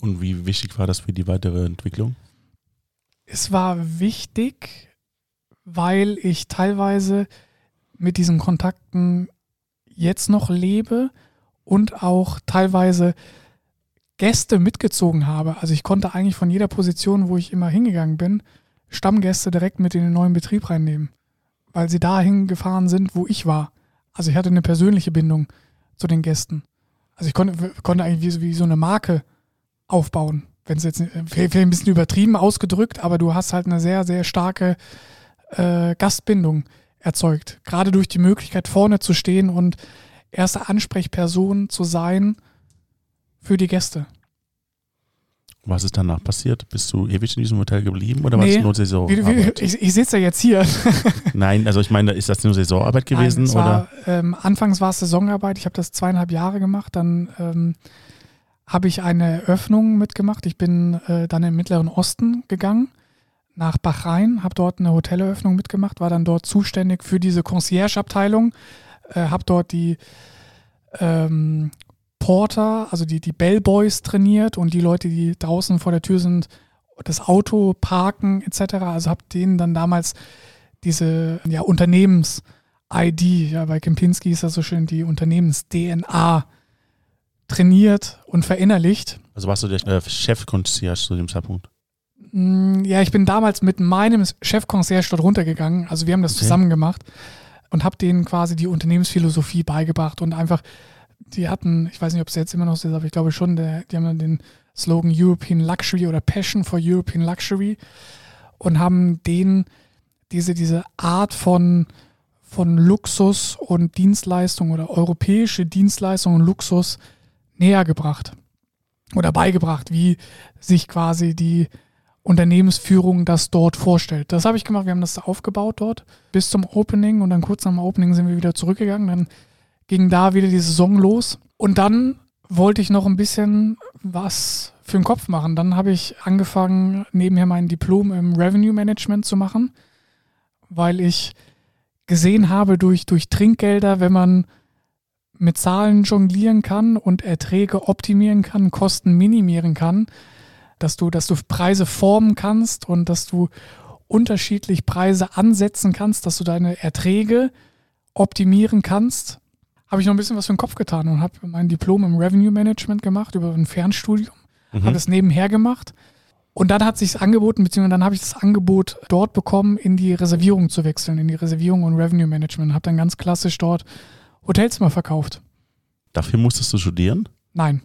Und wie wichtig war das für die weitere Entwicklung? Es war wichtig, weil ich teilweise mit diesen Kontakten jetzt noch lebe und auch teilweise Gäste mitgezogen habe. Also ich konnte eigentlich von jeder Position, wo ich immer hingegangen bin, Stammgäste direkt mit in den neuen Betrieb reinnehmen, weil sie dahin gefahren sind, wo ich war. Also ich hatte eine persönliche Bindung zu den Gästen. Also ich konnte, konnte eigentlich wie, wie so eine Marke aufbauen. Wenn es jetzt vielleicht ein bisschen übertrieben ausgedrückt, aber du hast halt eine sehr, sehr starke äh, Gastbindung erzeugt. Gerade durch die Möglichkeit, vorne zu stehen und erste Ansprechperson zu sein für die Gäste. Was ist danach passiert? Bist du ewig in diesem Hotel geblieben oder war Nee. es nur Saison? Wie, wie, ich ich sitze ja jetzt hier. Nein, also ich meine, ist das nur Saisonarbeit gewesen Nein, es oder? war, ähm, anfangs war es Saisonarbeit. Ich habe das zweieinhalb Jahre gemacht. Dann ähm, habe ich eine Öffnung mitgemacht. Ich bin äh, dann im Mittleren Osten gegangen, nach Bahrain, habe dort eine Hoteleröffnung mitgemacht, war dann dort zuständig für diese Concierge-Abteilung, äh, habe dort die ähm, Porter, also die, die Bellboys trainiert und die Leute, die draußen vor der Tür sind, das Auto parken etc. Also habe denen dann damals diese ja, Unternehmens-ID, ja, bei Kempinski ist das so schön, die Unternehmens-DNA trainiert und verinnerlicht. Also warst du der äh, Chef-Concierge zu dem Zeitpunkt? Mm, ja, ich bin damals mit meinem Chef-Concierge dort runtergegangen. Also wir haben das okay. zusammen gemacht und habe denen quasi die Unternehmensphilosophie beigebracht und einfach, die hatten, ich weiß nicht, ob es jetzt immer noch so ist, aber ich glaube schon, der, die haben den Slogan European Luxury oder Passion for European Luxury und haben denen diese, diese Art von, von Luxus und Dienstleistung oder europäische Dienstleistung und Luxus näher gebracht oder beigebracht, wie sich quasi die Unternehmensführung das dort vorstellt. Das habe ich gemacht. Wir haben das aufgebaut dort bis zum Opening und dann kurz nach dem Opening sind wir wieder zurückgegangen. Dann ging da wieder die Saison los und dann wollte ich noch ein bisschen was für den Kopf machen. Dann habe ich angefangen, nebenher mein Diplom im Revenue Management zu machen, weil ich gesehen habe durch, durch Trinkgelder, wenn man mit Zahlen jonglieren kann und Erträge optimieren kann, Kosten minimieren kann, dass du, dass du Preise formen kannst und dass du unterschiedlich Preise ansetzen kannst, dass du deine Erträge optimieren kannst, habe ich noch ein bisschen was für den Kopf getan und habe mein Diplom im Revenue Management gemacht über ein Fernstudium, mhm. habe das nebenher gemacht. Und dann hat sich angeboten, beziehungsweise dann habe ich das Angebot dort bekommen, in die Reservierung zu wechseln, in die Reservierung und Revenue Management. Habe dann ganz klassisch dort Hotelzimmer verkauft. Dafür musstest du studieren? Nein,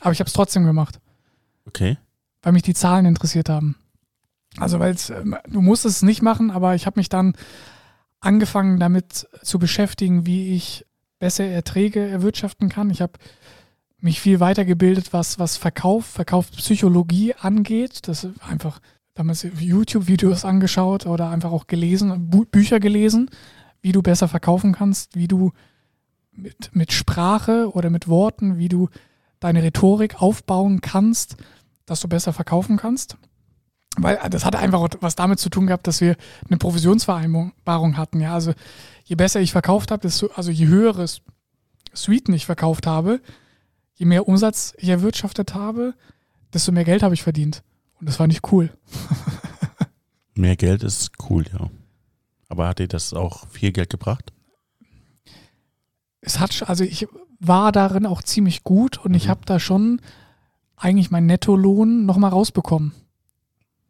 aber ich habe es trotzdem gemacht. Okay weil mich die Zahlen interessiert haben. Also weil ähm, du musstest es nicht machen, aber ich habe mich dann angefangen damit zu beschäftigen, wie ich bessere Erträge erwirtschaften kann. Ich habe mich viel weitergebildet, was, was Verkauf, Verkaufspsychologie angeht. Das ist einfach damals YouTube-Videos angeschaut oder einfach auch gelesen, Bü Bücher gelesen, wie du besser verkaufen kannst, wie du mit, mit Sprache oder mit Worten, wie du deine Rhetorik aufbauen kannst dass du besser verkaufen kannst. Weil äh, das hatte einfach was damit zu tun gehabt, dass wir eine Provisionsvereinbarung hatten. Ja, also je besser ich verkauft habe, desto, also je höheres Suiten ich verkauft habe, je mehr Umsatz ich erwirtschaftet habe, desto mehr Geld habe ich verdient. Und das war nicht cool. mehr Geld ist cool, ja. Aber hat dir das auch viel Geld gebracht? Es hat, also ich war darin auch ziemlich gut und mhm. ich habe da schon eigentlich meinen Nettolohn nochmal rausbekommen.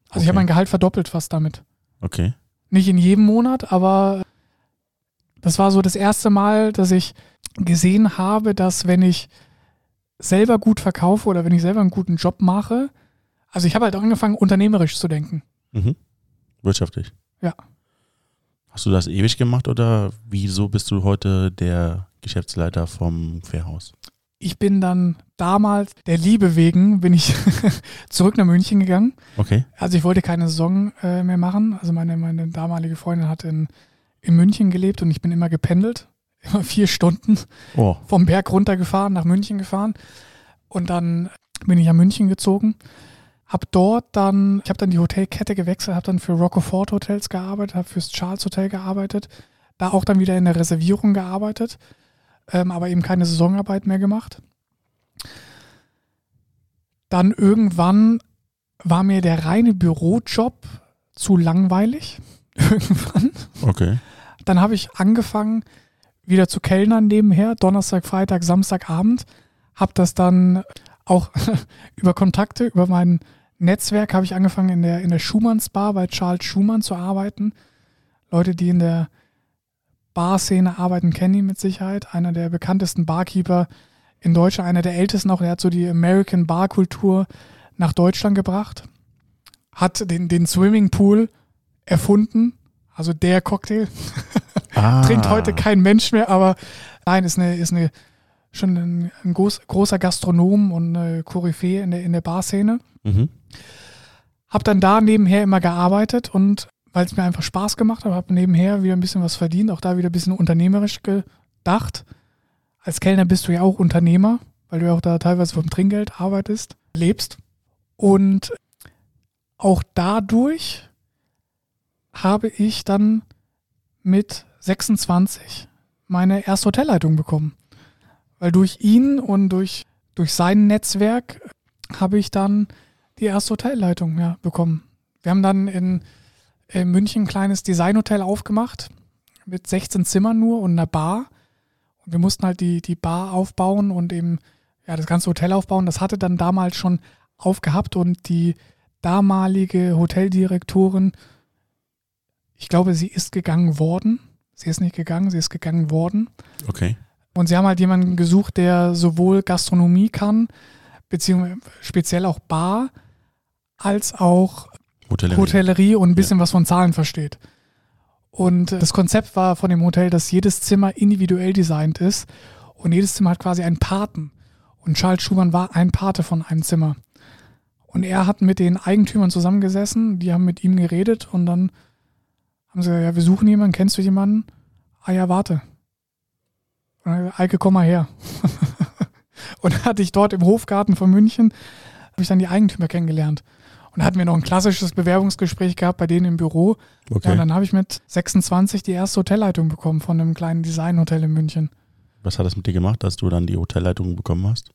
Also okay. ich habe mein Gehalt verdoppelt fast damit. Okay. Nicht in jedem Monat, aber das war so das erste Mal, dass ich gesehen habe, dass wenn ich selber gut verkaufe oder wenn ich selber einen guten Job mache, also ich habe halt angefangen, unternehmerisch zu denken. Mhm. Wirtschaftlich. Ja. Hast du das ewig gemacht oder wieso bist du heute der Geschäftsleiter vom Fairhaus? Ich bin dann damals der Liebe wegen bin ich zurück nach München gegangen. Okay. Also ich wollte keine Saison äh, mehr machen. Also meine, meine damalige Freundin hat in, in München gelebt und ich bin immer gependelt. Immer vier Stunden oh. vom Berg runtergefahren, nach München gefahren. Und dann bin ich nach München gezogen. Hab dort dann, ich habe dann die Hotelkette gewechselt, habe dann für Rockefort Hotels gearbeitet, habe fürs Charles Hotel gearbeitet, da auch dann wieder in der Reservierung gearbeitet ähm, aber eben keine Saisonarbeit mehr gemacht. Dann irgendwann war mir der reine Bürojob zu langweilig. irgendwann. Okay. Dann habe ich angefangen, wieder zu kellnern nebenher, Donnerstag, Freitag, Samstagabend. Habe das dann auch über Kontakte, über mein Netzwerk habe ich angefangen in der, in der Schumanns Bar bei Charles Schumann zu arbeiten. Leute, die in der Barszene arbeiten, kennen ihn mit Sicherheit. Einer der bekanntesten Barkeeper in Deutschland, einer der ältesten auch. Der hat so die American Barkultur nach Deutschland gebracht. Hat den, den Swimmingpool erfunden. Also der Cocktail. Ah. Trinkt heute kein Mensch mehr, aber nein, ist eine, ist eine schon ein, ein groß, großer Gastronom und eine Koryphäe in der, in der Barszene. Mhm. Hab dann da nebenher immer gearbeitet und weil es mir einfach Spaß gemacht hat, habe nebenher wieder ein bisschen was verdient, auch da wieder ein bisschen unternehmerisch gedacht. Als Kellner bist du ja auch Unternehmer, weil du ja auch da teilweise vom Trinkgeld arbeitest, lebst. Und auch dadurch habe ich dann mit 26 meine erste Hotelleitung bekommen. Weil durch ihn und durch, durch sein Netzwerk habe ich dann die erste Hotelleitung ja, bekommen. Wir haben dann in, in München ein kleines Designhotel aufgemacht mit 16 Zimmern nur und einer Bar. Und wir mussten halt die, die Bar aufbauen und eben ja, das ganze Hotel aufbauen. Das hatte dann damals schon aufgehabt und die damalige Hoteldirektorin, ich glaube, sie ist gegangen worden. Sie ist nicht gegangen, sie ist gegangen worden. Okay. Und sie haben halt jemanden gesucht, der sowohl Gastronomie kann, beziehungsweise speziell auch Bar, als auch Hotellerie. Hotellerie und ein bisschen was von Zahlen versteht. Und das Konzept war von dem Hotel, dass jedes Zimmer individuell designt ist und jedes Zimmer hat quasi einen Paten. Und Charles Schumann war ein Pate von einem Zimmer. Und er hat mit den Eigentümern zusammengesessen, die haben mit ihm geredet und dann haben sie gesagt, ja, wir suchen jemanden, kennst du jemanden? Ah ja, warte. Und dann, Eike, komm mal her. und hatte ich dort im Hofgarten von München, habe ich dann die Eigentümer kennengelernt. Und da hatten wir noch ein klassisches Bewerbungsgespräch gehabt bei denen im Büro. Okay. Ja, und dann habe ich mit 26 die erste Hotelleitung bekommen von einem kleinen Designhotel in München. Was hat das mit dir gemacht, dass du dann die Hotelleitung bekommen hast?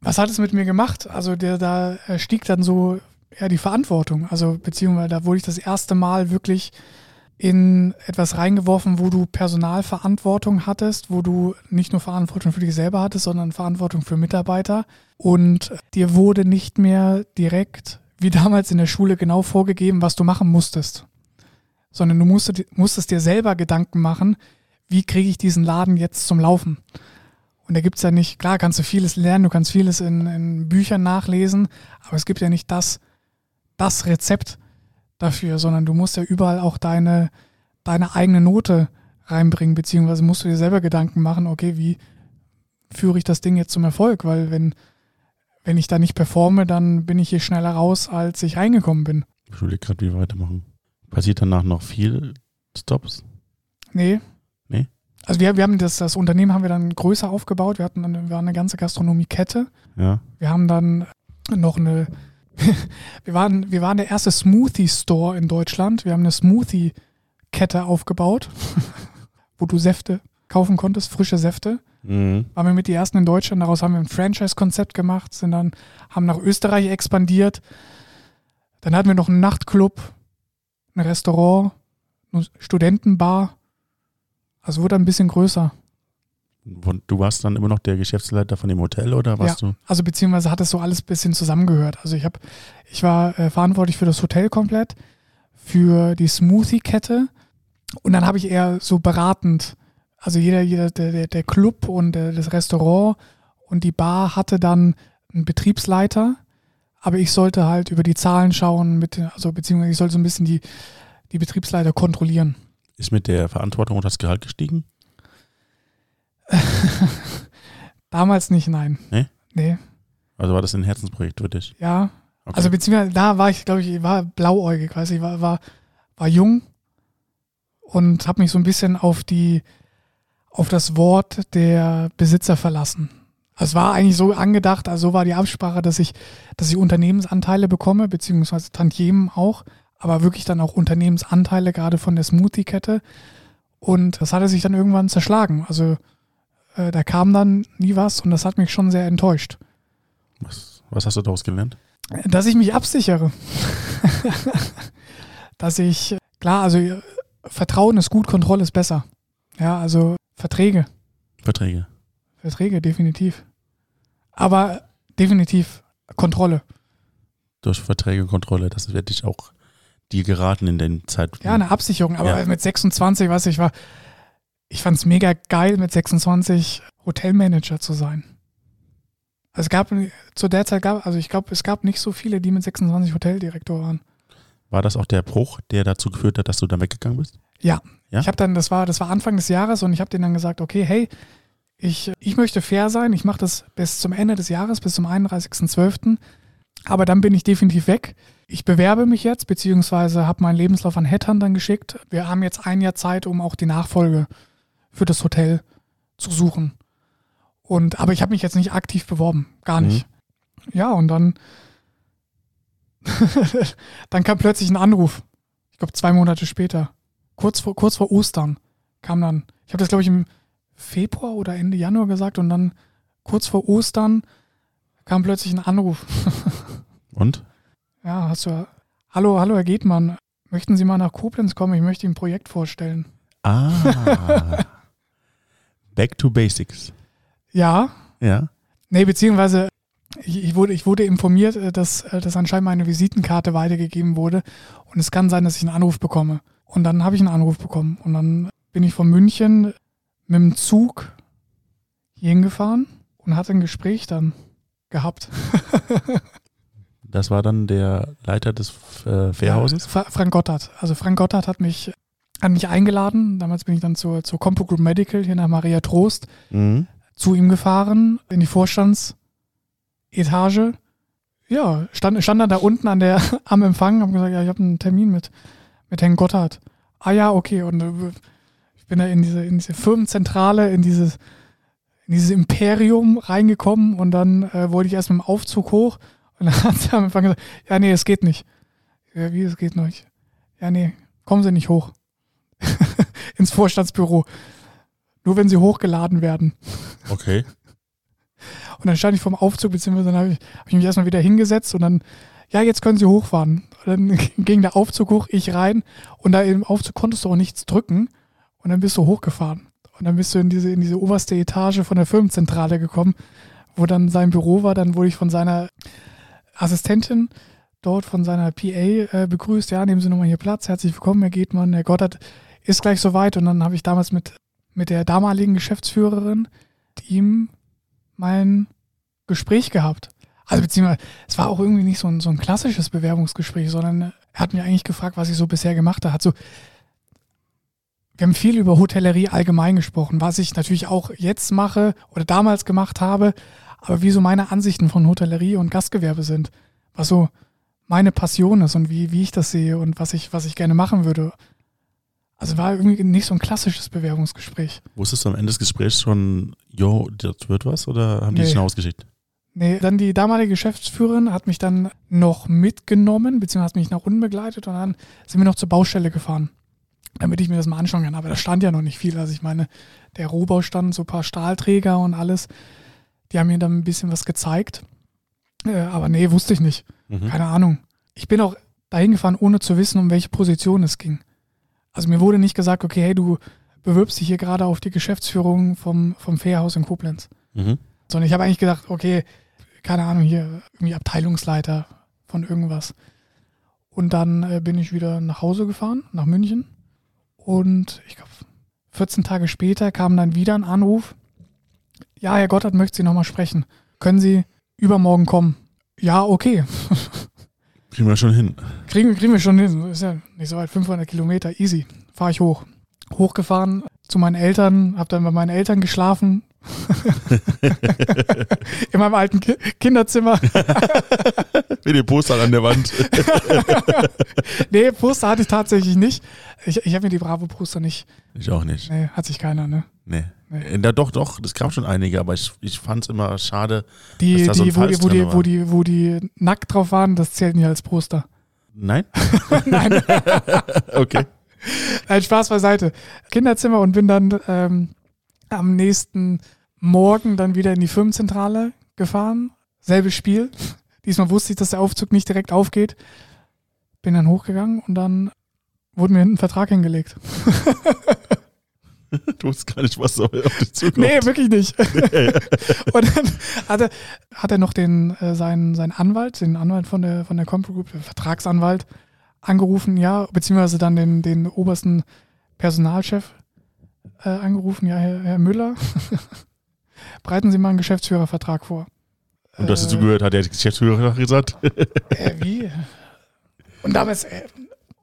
Was hat es mit mir gemacht? Also der, da äh, stieg dann so ja, die Verantwortung. Also beziehungsweise da wurde ich das erste Mal wirklich in etwas reingeworfen, wo du Personalverantwortung hattest, wo du nicht nur Verantwortung für dich selber hattest, sondern Verantwortung für Mitarbeiter. Und dir wurde nicht mehr direkt, wie damals in der Schule, genau vorgegeben, was du machen musstest. Sondern du musstest, musstest dir selber Gedanken machen, wie kriege ich diesen Laden jetzt zum Laufen. Und da gibt es ja nicht, klar kannst du vieles lernen, du kannst vieles in, in Büchern nachlesen, aber es gibt ja nicht das, das Rezept dafür, sondern du musst ja überall auch deine, deine eigene Note reinbringen, beziehungsweise musst du dir selber Gedanken machen, okay, wie führe ich das Ding jetzt zum Erfolg? Weil wenn, wenn ich da nicht performe, dann bin ich hier schneller raus, als ich reingekommen bin. Ich überlege gerade, wie wir weitermachen. Passiert danach noch viel Stops? Nee. Nee? Also wir, wir haben das, das Unternehmen haben wir dann größer aufgebaut. Wir hatten dann, wir waren eine ganze Gastronomiekette. Ja. Wir haben dann noch eine, wir waren, wir waren der erste Smoothie Store in Deutschland. Wir haben eine Smoothie Kette aufgebaut, wo du Säfte kaufen konntest, frische Säfte. Mhm. Waren wir mit die ersten in Deutschland. Daraus haben wir ein Franchise-Konzept gemacht, sind dann, haben nach Österreich expandiert. Dann hatten wir noch einen Nachtclub, ein Restaurant, eine Studentenbar. Also wurde ein bisschen größer. Und du warst dann immer noch der Geschäftsleiter von dem Hotel oder warst du? Also beziehungsweise hat es so alles ein bisschen zusammengehört. Also ich habe, ich war äh, verantwortlich für das Hotel komplett, für die Smoothie-Kette und dann habe ich eher so beratend, also jeder, jeder der, der, Club und äh, das Restaurant und die Bar hatte dann einen Betriebsleiter, aber ich sollte halt über die Zahlen schauen, mit, also beziehungsweise ich sollte so ein bisschen die, die Betriebsleiter kontrollieren. Ist mit der Verantwortung und das Gehalt gestiegen? Damals nicht, nein. Nee? Nee, Also war das ein Herzensprojekt für dich? ja. Okay. Also beziehungsweise da war ich, glaube ich, ich war blauäugig, weiß ich, war, war, war jung und habe mich so ein bisschen auf die, auf das Wort der Besitzer verlassen. Es war eigentlich so angedacht, also so war die Absprache, dass ich, dass ich Unternehmensanteile bekomme, beziehungsweise Tantiemen auch, aber wirklich dann auch Unternehmensanteile, gerade von der Smoothie-Kette. Und das hatte sich dann irgendwann zerschlagen. Also äh, da kam dann nie was und das hat mich schon sehr enttäuscht. was, was hast du daraus gelernt? Dass ich mich absichere. Dass ich, klar, also Vertrauen ist gut, Kontrolle ist besser. Ja, also Verträge, Verträge. Verträge, definitiv. Aber definitiv Kontrolle. Durch Verträge Kontrolle, das werde ich auch dir geraten in den Zeit. Ja, eine Absicherung. Aber Ja. mit 26, weiß ich, war, ich fand es mega geil, mit 26 Hotelmanager zu sein. Also es gab, zu der Zeit gab, also ich glaube, es gab nicht so viele, die mit 26 Hoteldirektor waren. War das auch der Bruch, der dazu geführt hat, dass du dann weggegangen bist? Ja. Ja? Ich habe dann, das war, das war Anfang des Jahres und ich habe denen dann gesagt, okay, hey, ich, ich möchte fair sein, ich mache das bis zum Ende des Jahres, bis zum 31.12. Aber dann bin ich definitiv weg. Ich bewerbe mich jetzt, beziehungsweise habe meinen Lebenslauf an Headhuntern geschickt. Wir haben jetzt ein Jahr Zeit, um auch die Nachfolge für das Hotel zu suchen. Und, aber ich habe mich jetzt nicht aktiv beworben, gar nicht. Ja, und dann, dann kam plötzlich ein Anruf. ich glaube zwei Monate später, kurz vor, kurz vor Ostern, kam dann, ich habe das glaube ich im Februar oder Ende Januar gesagt und dann kurz vor Ostern kam plötzlich ein Anruf. Und? Ja, hast du, hallo, hallo Herr Getmann, möchten Sie mal nach Koblenz kommen? Ich möchte Ihnen ein Projekt vorstellen. Ah. Back to Basics. Ja, Ja. nee, beziehungsweise ich, wurde, ich wurde informiert, äh, dass, äh, dass anscheinend meine Visitenkarte weitergegeben wurde und es kann sein, dass ich einen Anruf bekomme. Und dann habe ich einen Anruf bekommen und dann bin ich von München mit dem Zug hier hingefahren und hatte ein Gespräch dann gehabt. Das war dann der Leiter des äh, Fährhauses. Fra Frank Gotthard. Also Frank Gotthard hat mich, hat mich eingeladen. Damals bin ich dann zur, zur Compo Group Medical hier nach Maria Trost Mhm. zu ihm gefahren in die Vorstandsetage. Ja, stand, stand dann da unten an der, am Empfang, habe gesagt, ja, ich habe einen Termin mit, mit Herrn Gotthard. Ah ja, okay. Und äh, ich bin da in diese, in diese Firmenzentrale, in dieses, in dieses Imperium reingekommen und dann äh, wollte ich erst mit dem Aufzug hoch und dann hat sie am Empfang gesagt, ja, nee, es geht nicht. Ja, wie, es geht nicht? Ja, nee, kommen Sie nicht hoch. Ins Vorstandsbüro. Nur wenn Sie hochgeladen werden. Okay. Und dann stand ich vom Aufzug, beziehungsweise dann habe ich, hab ich mich erstmal wieder hingesetzt und dann, ja, jetzt können Sie hochfahren. Und dann ging der Aufzug hoch, ich rein und da im Aufzug konntest du auch nichts drücken und dann bist du hochgefahren. Und dann bist du in diese, in diese oberste Etage von der Firmenzentrale gekommen, wo dann sein Büro war. Dann wurde ich von seiner Assistentin dort, von seiner PA äh, begrüßt. Ja, nehmen Sie nochmal hier Platz. Herzlich willkommen, Herr Getmann. Herr Gottert ist gleich soweit. Und dann habe ich damals mit, mit der damaligen Geschäftsführerin, ihm mein Gespräch gehabt. Also beziehungsweise, es war auch irgendwie nicht so ein, so ein klassisches Bewerbungsgespräch, sondern er hat mir eigentlich gefragt, was ich so bisher gemacht habe. So, wir haben viel über Hotellerie allgemein gesprochen, was ich natürlich auch jetzt mache oder damals gemacht habe, aber wie so meine Ansichten von Hotellerie und Gastgewerbe sind, was so meine Passion ist und wie, wie ich das sehe und was ich, was ich gerne machen würde. Also war irgendwie nicht so ein klassisches Bewerbungsgespräch. Wusstest du am Ende des Gesprächs schon, jo, das wird was oder haben die Nee. dich schon ausgeschickt? Nee, dann die damalige Geschäftsführerin hat mich dann noch mitgenommen, beziehungsweise hat mich nach unten begleitet und dann sind wir noch zur Baustelle gefahren, damit ich mir das mal anschauen kann. Aber da stand ja noch nicht viel. Also ich meine, der Rohbau stand, so ein paar Stahlträger und alles. Die haben mir dann ein bisschen was gezeigt. Äh, aber nee, wusste ich nicht. Mhm. Keine Ahnung. Ich bin auch dahin gefahren, ohne zu wissen, um welche Position es ging. Also mir wurde nicht gesagt, okay, hey, du bewirbst dich hier gerade auf die Geschäftsführung vom, vom Fährhaus in Koblenz Mhm. sondern ich habe eigentlich gedacht, okay, keine Ahnung, hier irgendwie Abteilungsleiter von irgendwas. Und dann äh, bin ich wieder nach Hause gefahren, nach München. Und ich glaube, 14 Tage später kam dann wieder ein Anruf. Ja, Herr Gotthard möchte Sie nochmal sprechen. Können Sie übermorgen kommen? Ja, okay. Kriegen wir schon hin. Kriegen, kriegen wir schon hin. Ist ja nicht so weit, 500 Kilometer, easy. Fahre ich hoch. Hochgefahren zu meinen Eltern, habe dann bei meinen Eltern geschlafen. In meinem alten Ki Kinderzimmer. Wie die Poster an der Wand. nee, Poster hatte ich tatsächlich nicht. Ich, ich habe mir die Bravo-Poster nicht. ich auch nicht. Nee, hat sich keiner, ne? Nee. Nee. Äh, Da doch, doch, das gab schon einige, aber ich, ich fand es immer schade. Die, Dass da so ein die, wo, die, wo, die, wo, die, wo die nackt drauf waren, das zählt nicht als Poster. Nein? Nein, Okay. nein, Spaß beiseite. Kinderzimmer und bin dann ähm, am nächsten Morgen dann wieder in die Firmenzentrale gefahren. Selbes Spiel. Diesmal wusste ich, dass der Aufzug nicht direkt aufgeht. Bin dann hochgegangen und dann wurde mir ein Vertrag hingelegt. Du wusstest gar nicht, was auf dich zukommt. Nee, wirklich nicht. und dann hat er, hat er noch den, äh, seinen, seinen Anwalt, den Anwalt von der, von der Compo Group, den Vertragsanwalt, angerufen, ja, beziehungsweise dann den, den obersten Personalchef äh, angerufen, ja, Herr, Herr Müller, bereiten Sie mal einen Geschäftsführervertrag vor. Und du hast Äh, dazu gehört, hat der Geschäftsführer gesagt? Äh, wie? Und damals, äh,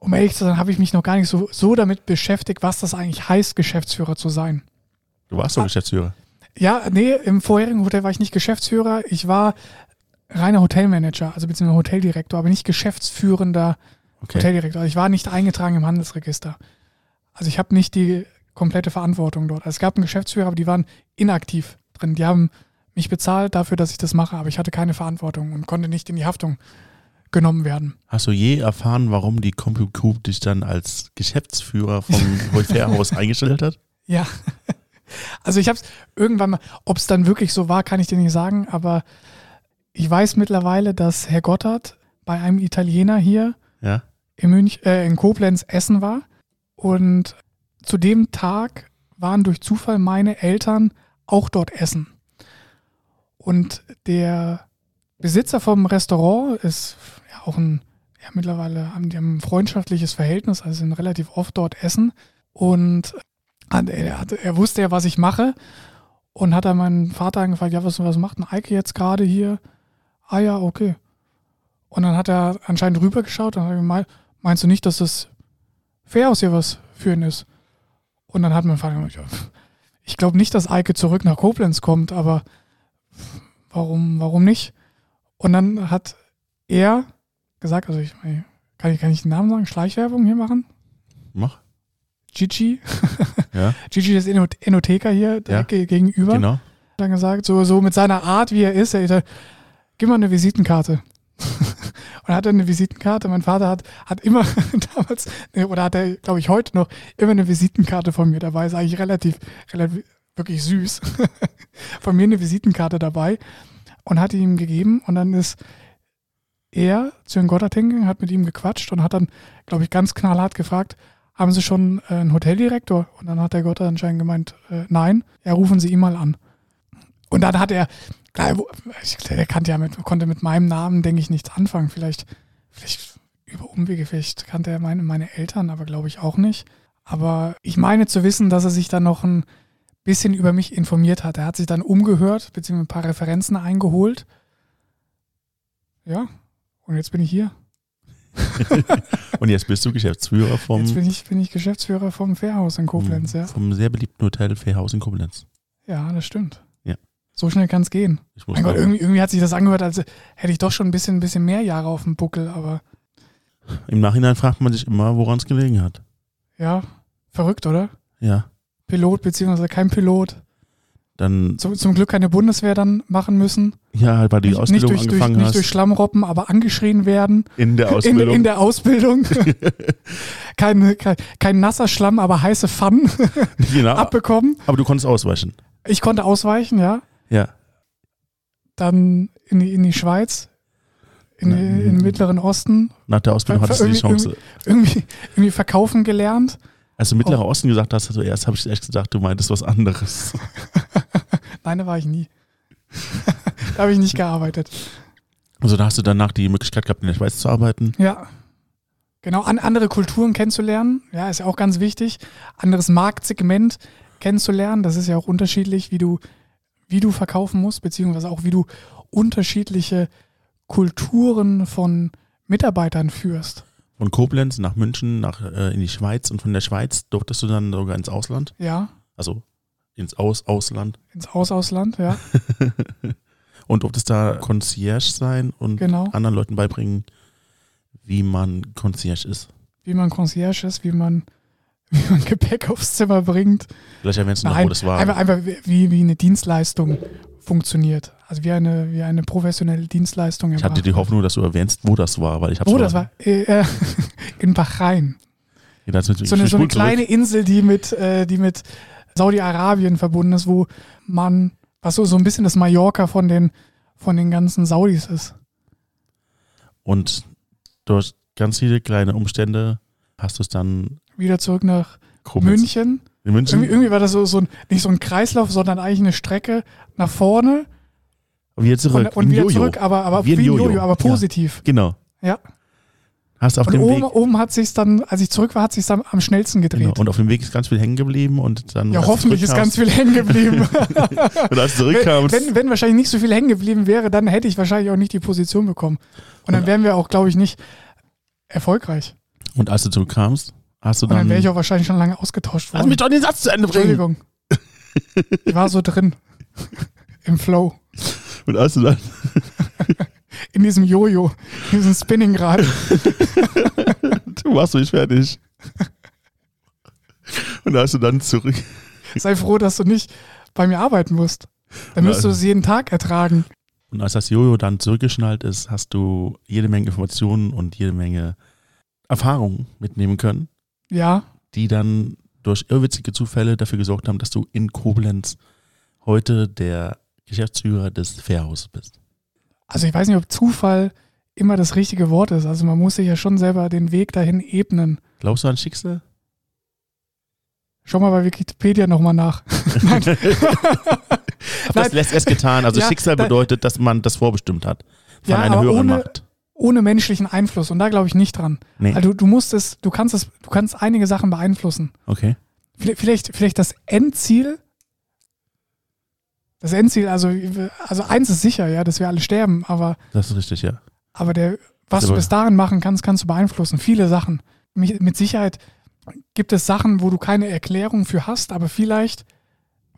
um ehrlich zu sein, habe ich mich noch gar nicht so, so damit beschäftigt, was das eigentlich heißt, Geschäftsführer zu sein. Du warst doch Ah. Geschäftsführer. Ja, nee, im vorherigen Hotel war ich nicht Geschäftsführer. Ich war reiner Hotelmanager, also beziehungsweise Hoteldirektor, aber nicht geschäftsführender Okay. Hoteldirektor. Also ich war nicht eingetragen im Handelsregister. Also ich habe nicht die komplette Verantwortung dort. Also es gab einen Geschäftsführer, aber die waren inaktiv drin. Die haben mich bezahlt dafür, dass ich das mache, aber ich hatte keine Verantwortung und konnte nicht in die Haftung genommen werden. Hast du je erfahren, warum die CompuGroup dich dann als Geschäftsführer vom Fährhaus eingestellt hat? Ja. Also ich habe es irgendwann mal, ob es dann wirklich so war, kann ich dir nicht sagen, aber ich weiß mittlerweile, dass Herr Gotthard bei einem Italiener hier Ja. in, Münch, äh, in Koblenz essen war. Und zu dem Tag waren durch Zufall meine Eltern auch dort essen. Und der Besitzer vom Restaurant ist ja auch ein, ja, mittlerweile haben die ein freundschaftliches Verhältnis, also sind relativ oft dort essen. Und er, er wusste ja, was ich mache. Und hat dann meinen Vater angefragt, ja, was, was macht denn Eike jetzt gerade hier? Ah ja, okay. Und dann hat er anscheinend rübergeschaut und hat gemeint, meinst du nicht, dass das Fährhaus hier was für ihn ist? Und dann hat mein Vater gesagt, ja, ich glaube nicht, dass Eike zurück nach Koblenz kommt, aber warum, warum nicht? Und dann hat er gesagt, also ich kann ich, kann ich den Namen sagen, Schleichwerbung hier machen? Mach. Gigi. Ja. Gigi ist Eno- Enotheker hier, Ja. Gegenüber. Genau. Hat dann gesagt, so, so mit seiner Art, wie er ist, er gesagt, gib mal eine Visitenkarte. und er hatte eine Visitenkarte. Mein Vater hat, hat immer damals, oder hat er, glaube ich, heute noch, immer eine Visitenkarte von mir dabei. Ist eigentlich relativ, relativ wirklich süß. von mir eine Visitenkarte dabei und hat die ihm gegeben. Und dann ist er zu Herrn Goddard hingegangen, hat mit ihm gequatscht und hat dann, glaube ich, ganz knallhart gefragt, haben Sie schon äh, einen Hoteldirektor? Und dann hat der Goddard anscheinend gemeint, äh, nein, ja, rufen Sie ihn mal an. Und dann hat er, der kannte ja mit, konnte mit meinem Namen, denke ich, nichts anfangen. Vielleicht, vielleicht über Umwege, vielleicht kannte er meine, meine Eltern, aber glaube ich auch nicht. Aber ich meine zu wissen, dass er sich dann noch ein bisschen über mich informiert hat. Er hat sich dann umgehört, beziehungsweise ein paar Referenzen eingeholt. Ja, und jetzt bin ich hier. Und jetzt bist du Geschäftsführer vom, Jetzt bin ich, bin ich Geschäftsführer vom Fährhaus in Koblenz, ja. vom sehr beliebten Hotel Fährhaus in Koblenz. Ja, das stimmt. Ja. So schnell kann es gehen. Ich muss Mein Gott, irgendwie, irgendwie hat sich das angehört, als hätte ich doch schon ein bisschen, ein bisschen mehr Jahre auf dem Buckel, aber Im Nachhinein fragt man sich immer, woran es gelegen hat. ja, verrückt, oder? Ja. Pilot beziehungsweise kein Pilot. Dann, Zum, zum Glück keine Bundeswehr dann machen müssen. ja, halt, weil du die nicht, nicht, Ausbildung durch, durch, angefangen nicht hast. durch Schlammroppen, aber angeschrien werden. in der In, Ausbildung. in der Ausbildung. kein, kein, kein nasser Schlamm, aber heiße Pfannen genau. abbekommen. Aber du konntest ausweichen. Ich konnte ausweichen, ja. Ja. Dann in die, in die Schweiz, in, in den Mittleren Osten. Nach der Ausbildung hattest du die irgendwie- Chance. Irgendwie, irgendwie verkaufen gelernt. Als du Mittlerer Osten gesagt hast, also erst habe ich echt gedacht, du meintest was anderes. Nein, da war ich nie. da habe ich nicht gearbeitet. Also da hast du danach die Möglichkeit gehabt, in der Schweiz zu arbeiten. Ja. Genau, an, andere Kulturen kennenzulernen, ja, ist ja auch ganz wichtig. Anderes Marktsegment kennenzulernen, das ist ja auch unterschiedlich, wie du, wie du verkaufen musst, beziehungsweise auch wie du unterschiedliche Kulturen von Mitarbeitern führst. Von Koblenz nach München, nach, äh, in die Schweiz und von der Schweiz durftest du dann sogar ins Ausland. Ja, Also ins Aus Ausland. ins Aus-Ausland, ja, Und durftest da Concierge sein und genau. anderen Leuten beibringen, wie man Concierge ist. Wie man Concierge ist, wie man, wie man Gepäck aufs Zimmer bringt. Vielleicht erwähnst du noch, wo das war. Einfach, einfach wie, wie eine Dienstleistung funktioniert. Also wie eine, wie eine professionelle Dienstleistung. ich hatte die Hoffnung, dass du erwähnst, wo das war, weil ich habe Oh, das war äh, äh, in Bahrain. Ja, das So eine, so eine kleine Insel, die mit, äh, die mit Saudi-Arabien verbunden ist, wo man, was so, so ein bisschen das Mallorca von den, von den ganzen Saudis ist. Und durch ganz viele kleine Umstände hast du es dann Wieder zurück nach Koblenz. München. In München? Irgendwie, irgendwie war das so, so ein, nicht so ein Kreislauf, sondern eigentlich eine Strecke nach vorne Und wieder zurück. und, und wieder Jojo. zurück, aber, aber Wie ein Jojo. Aber Ja. positiv. Genau. Ja. Hast auf Und dem oben, Weg. oben hat sich dann, als ich zurück war, hat sich am, am schnellsten gedreht. Genau. Und auf dem Weg ist ganz viel hängen geblieben und dann. ja, hoffentlich ist ganz viel hängen geblieben. Und als du zurückkamst. wenn, wenn wahrscheinlich nicht so viel hängen geblieben wäre, dann hätte ich wahrscheinlich auch nicht die Position bekommen. Und dann wären wir auch, glaube ich, nicht erfolgreich. Und als du zurückkamst, hast du Und dann dann. wäre ich auch wahrscheinlich schon lange ausgetauscht Lass worden. mich doch den Satz zu Ende bringen. Entschuldigung. Ich war so drin. Im Flow. Und als du dann. In diesem Jojo. In diesem Spinningrad. Du warst nicht fertig. Und als du dann zurück. Sei froh, dass du nicht bei mir arbeiten musst. Dann müsst du es jeden Tag ertragen. Und als das Jojo dann zurückgeschnallt ist, hast du jede Menge Informationen und jede Menge Erfahrungen mitnehmen können, Ja, die dann durch irrwitzige Zufälle dafür gesorgt haben, dass du in Koblenz heute der Geschäftsführer des Fährhauses bist. Also ich weiß nicht, ob Zufall immer das richtige Wort ist. Also man muss sich ja schon selber den Weg dahin ebnen. Glaubst du an Schicksal? Schau mal bei Wikipedia nochmal nach. Nein, Hab das lässt erst getan. Also Ja, Schicksal bedeutet, dass man das vorbestimmt hat. Von Ja, einer aber höheren ohne- Macht. ohne menschlichen Einfluss. Und da glaube ich nicht dran. Nee. Also du, musst es, du kannst es, du kannst einige Sachen beeinflussen. Okay. Vielleicht, vielleicht das Endziel. Das Endziel, also, also eins ist sicher, ja, dass wir alle sterben, aber, Das ist richtig, ja. aber der, was Das du aber- bis dahin machen kannst, kannst du beeinflussen. Viele Sachen. Mit mit Sicherheit gibt es Sachen, wo du keine Erklärung für hast, aber vielleicht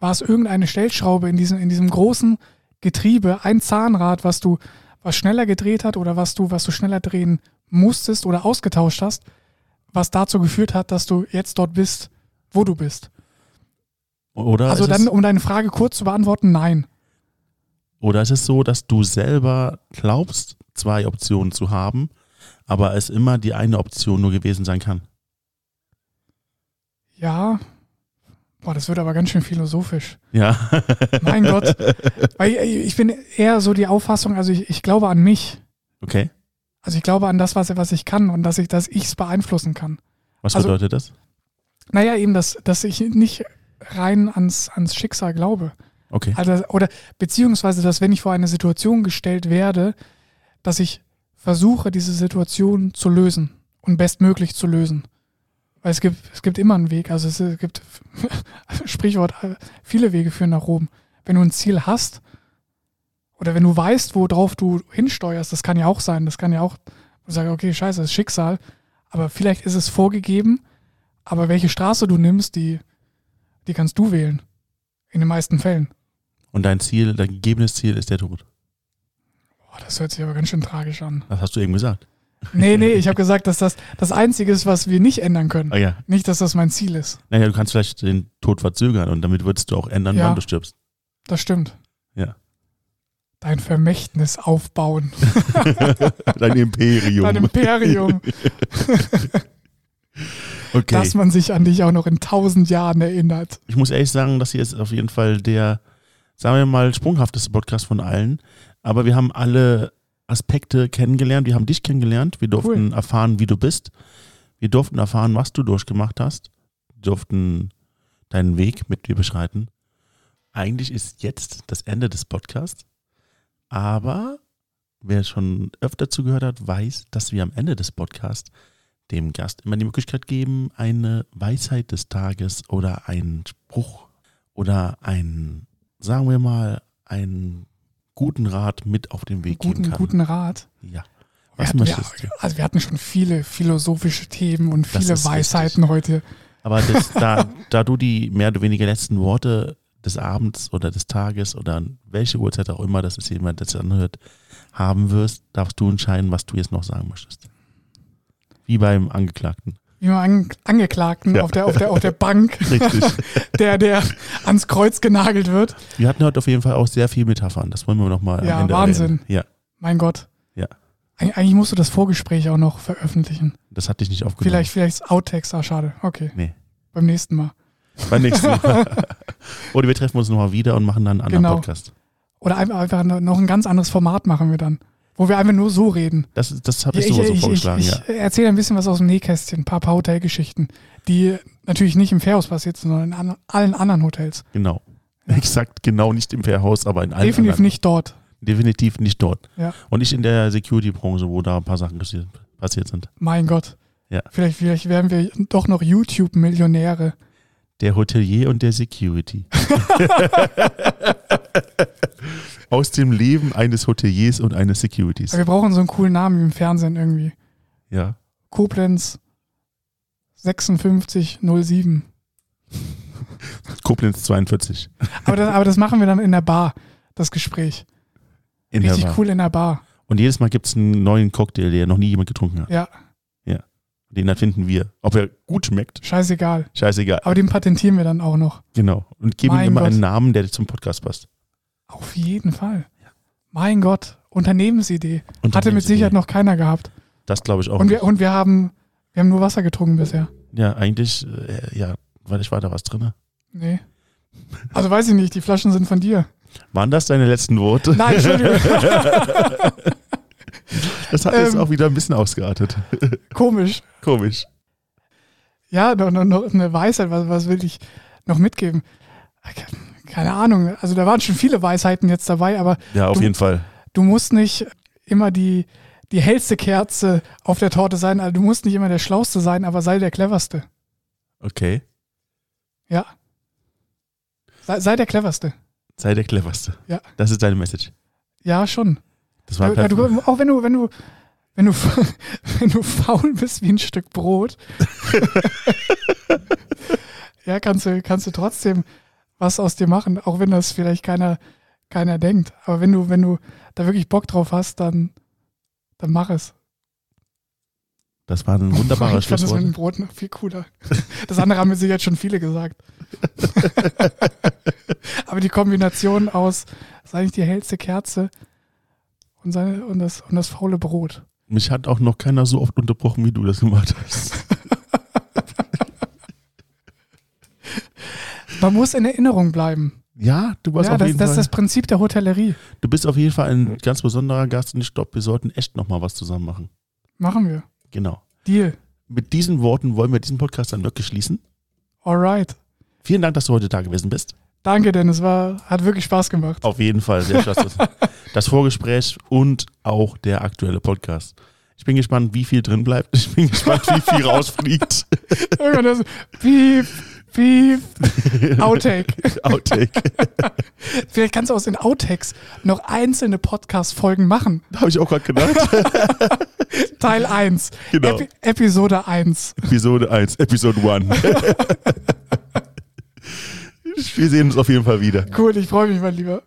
war es irgendeine Stellschraube in diesem, in diesem großen Getriebe, ein Zahnrad, was du, was schneller gedreht hat oder was du, was du schneller drehen musstest oder ausgetauscht hast, was dazu geführt hat, dass du jetzt dort bist, wo du bist. Oder, Also dann, um deine Frage kurz zu beantworten, nein. oder ist es so, dass du selber glaubst, zwei Optionen zu haben, aber es immer die eine Option nur gewesen sein kann? Ja. Boah, das wird aber ganz schön philosophisch. Ja. Mein Gott. Weil ich ich bin eher so die Auffassung, also ich, ich glaube an mich. Okay. Also ich glaube an das, was, was ich kann und dass ich dass ich es beeinflussen kann. Was Also- bedeutet das? Naja, eben, dass, dass ich nicht rein ans, ans Schicksal glaube. Okay. Also, oder beziehungsweise, dass wenn ich vor eine Situation gestellt werde, dass ich versuche, diese Situation zu lösen und bestmöglich zu lösen. Weil es gibt, es gibt immer einen Weg. Also es gibt, Sprichwort, viele Wege führen nach Rom. Wenn du ein Ziel hast oder wenn du weißt, worauf du hinsteuerst, das kann ja auch sein, das kann ja auch, du sagst, okay, scheiße, das ist Schicksal, aber vielleicht ist es vorgegeben, aber welche Straße du nimmst, die, die kannst du wählen. In den meisten Fällen. Und dein Ziel, dein gegebenes Ziel ist der Tod. Boah, das hört sich aber ganz schön tragisch an. Das hast du eben gesagt. Nee, nee, ich habe gesagt, dass das das Einzige ist, was wir nicht ändern können. Ah ja. Nicht, dass das mein Ziel ist. Naja, du kannst vielleicht den Tod verzögern und damit würdest du auch ändern, Ja. wann du stirbst. Das stimmt. Ja. Dein Vermächtnis aufbauen. Dein Imperium. Dein Imperium. okay. Dass man sich an dich auch noch in tausend Jahren erinnert. ich muss ehrlich sagen, das hier ist auf jeden Fall der, sagen wir mal, sprunghafteste Podcast von allen. Aber wir haben alle Aspekte kennengelernt. Wir haben dich kennengelernt. Wir durften erfahren, wie du bist. Wir durften erfahren, was du durchgemacht hast. Wir durften deinen Weg mit dir beschreiten. Eigentlich ist jetzt das Ende des Podcasts. Aber wer schon öfter zugehört hat, weiß, dass wir am Ende des Podcasts dem Gast immer die Möglichkeit geben, eine Weisheit des Tages oder einen Spruch oder einen, sagen wir mal, einen guten Rat mit auf den Weg Guten, geben kann. guten Rat. Ja. Wir Was hatten, wir, möchtest du? also wir hatten schon viele philosophische Themen und Das viele ist Weisheiten heute. Aber das, da, da du die mehr oder weniger letzten Worte des Abends oder des Tages oder welche Uhrzeit auch immer, dass es jemand das anhört, haben wirst, darfst du entscheiden, was du jetzt noch sagen möchtest. Wie beim Angeklagten. Wie An Angeklagten Ja. auf, der, auf, der, auf der Bank, Richtig. der, der ans Kreuz genagelt wird. Wir hatten heute auf jeden Fall auch sehr viel Metaphern. Das wollen wir nochmal Ja, am Ende Wahnsinn. erwähnen. Ja, Mein Gott. Ja. Eig eigentlich musst du das Vorgespräch auch noch veröffentlichen. das hatte ich nicht aufgenommen. Vielleicht, vielleicht Outtakes, ah, schade. Okay. Nee. Beim nächsten Mal. Beim nächsten Mal. Oder wir treffen uns nochmal wieder und machen dann einen anderen Genau. Podcast. Oder einfach noch ein ganz anderes Format machen wir dann. Wo wir einfach nur so reden. Das, das habe ich ich, sowieso ich, ich, vorgeschlagen, ich ja. erzähle ein bisschen was aus dem Nähkästchen, ein paar, paar Hotelgeschichten, die natürlich nicht im Fährhaus passiert sind, sondern in an, allen anderen Hotels. Genau. Exakt, genau nicht im Fährhaus, aber in allen Definitiv anderen. nicht dort. Definitiv nicht dort. Ja. Und nicht in der Security-Branche, wo da ein paar Sachen passiert, passiert sind. Mein Gott. Ja. Vielleicht, vielleicht werden wir doch noch YouTube-Millionäre. Der Hotelier und der Security. Aus dem Leben eines Hoteliers und eines Securities. Aber wir brauchen so einen coolen Namen wie im Fernsehen irgendwie. Ja. Koblenz 5607. Koblenz 42. Aber das, aber das machen wir dann in der Bar, das Gespräch. In der Richtig Bar. cool in der Bar. Und jedes Mal gibt es einen neuen Cocktail, der noch nie jemand getrunken hat. Ja, Den erfinden wir. Ob er gut schmeckt, scheißegal. scheißegal. Aber den patentieren wir dann auch noch. Genau. Und geben ihm immer Gott. einen Namen, der zum Podcast passt. Auf jeden Fall. Mein Gott, Unternehmensidee. Hatte mit Unternehmensidee. Sicherheit noch keiner gehabt. Das glaube ich auch. Und wir, und wir haben, wir haben nur Wasser getrunken bisher. ja, eigentlich, äh, ja, weil ich war da was drin. Nee. Also weiß ich nicht, die Flaschen sind von dir. Waren das deine letzten Worte? Nein, Entschuldigung. Das hat jetzt Ähm. auch wieder ein bisschen ausgeartet. Komisch. Komisch. Ja, noch, noch, noch eine Weisheit, was, was will ich noch mitgeben? Keine Ahnung. Also da waren schon viele Weisheiten jetzt dabei, aber Ja, auf Du- jeden Fall. du musst nicht immer die, die hellste Kerze auf der Torte sein. Also du musst nicht immer der Schlauste sein, aber sei der Cleverste. Okay. Ja. Sei, sei der Cleverste. Sei der cleverste. Ja. Das ist deine Message. Ja, schon. Das war Ja, du, auch wenn du, wenn du, wenn du, wenn du faul bist wie ein Stück Brot, ja, kannst du, kannst du trotzdem was aus dir machen, auch wenn das vielleicht keiner, keiner denkt. Aber wenn du, wenn du da wirklich Bock drauf hast, dann, dann mach es. Das war ein wunderbarer ich fand das mit dem Schlusswort. Brot noch viel cooler. Das andere haben mir sicher schon viele gesagt. Aber die Kombination aus, sei nicht die hellste Kerze und, seine, und, das, und das faule Brot. Mich hat auch noch keiner so oft unterbrochen, wie du das gemacht hast. Man muss in Erinnerung bleiben. Ja, du warst Ja, auf das, jeden das ist Fall. das Prinzip der Hotellerie. Du bist auf jeden Fall ein ganz besonderer Gast und ich glaube, wir sollten echt noch mal was zusammen machen. Machen wir. Genau. Deal. Mit diesen Worten wollen wir diesen Podcast dann wirklich schließen. Alright. Vielen Dank, dass du heute da gewesen bist. Danke, Dennis. War, hat wirklich Spaß gemacht. Auf jeden Fall sehr spaß. Das Vorgespräch und auch der aktuelle Podcast. Ich bin gespannt, wie viel drin bleibt. Ich bin gespannt, wie viel rausfliegt. Irgendwann das, piep, piep, Outtake. Outtake. Vielleicht kannst du aus den Outtakes noch einzelne Podcast-Folgen machen. Habe ich auch gerade gedacht. Teil 1. Genau. Epi Episode 1. Episode 1, Episode 1. Wir sehen uns auf jeden Fall wieder. Cool, ich freue mich, mein Lieber.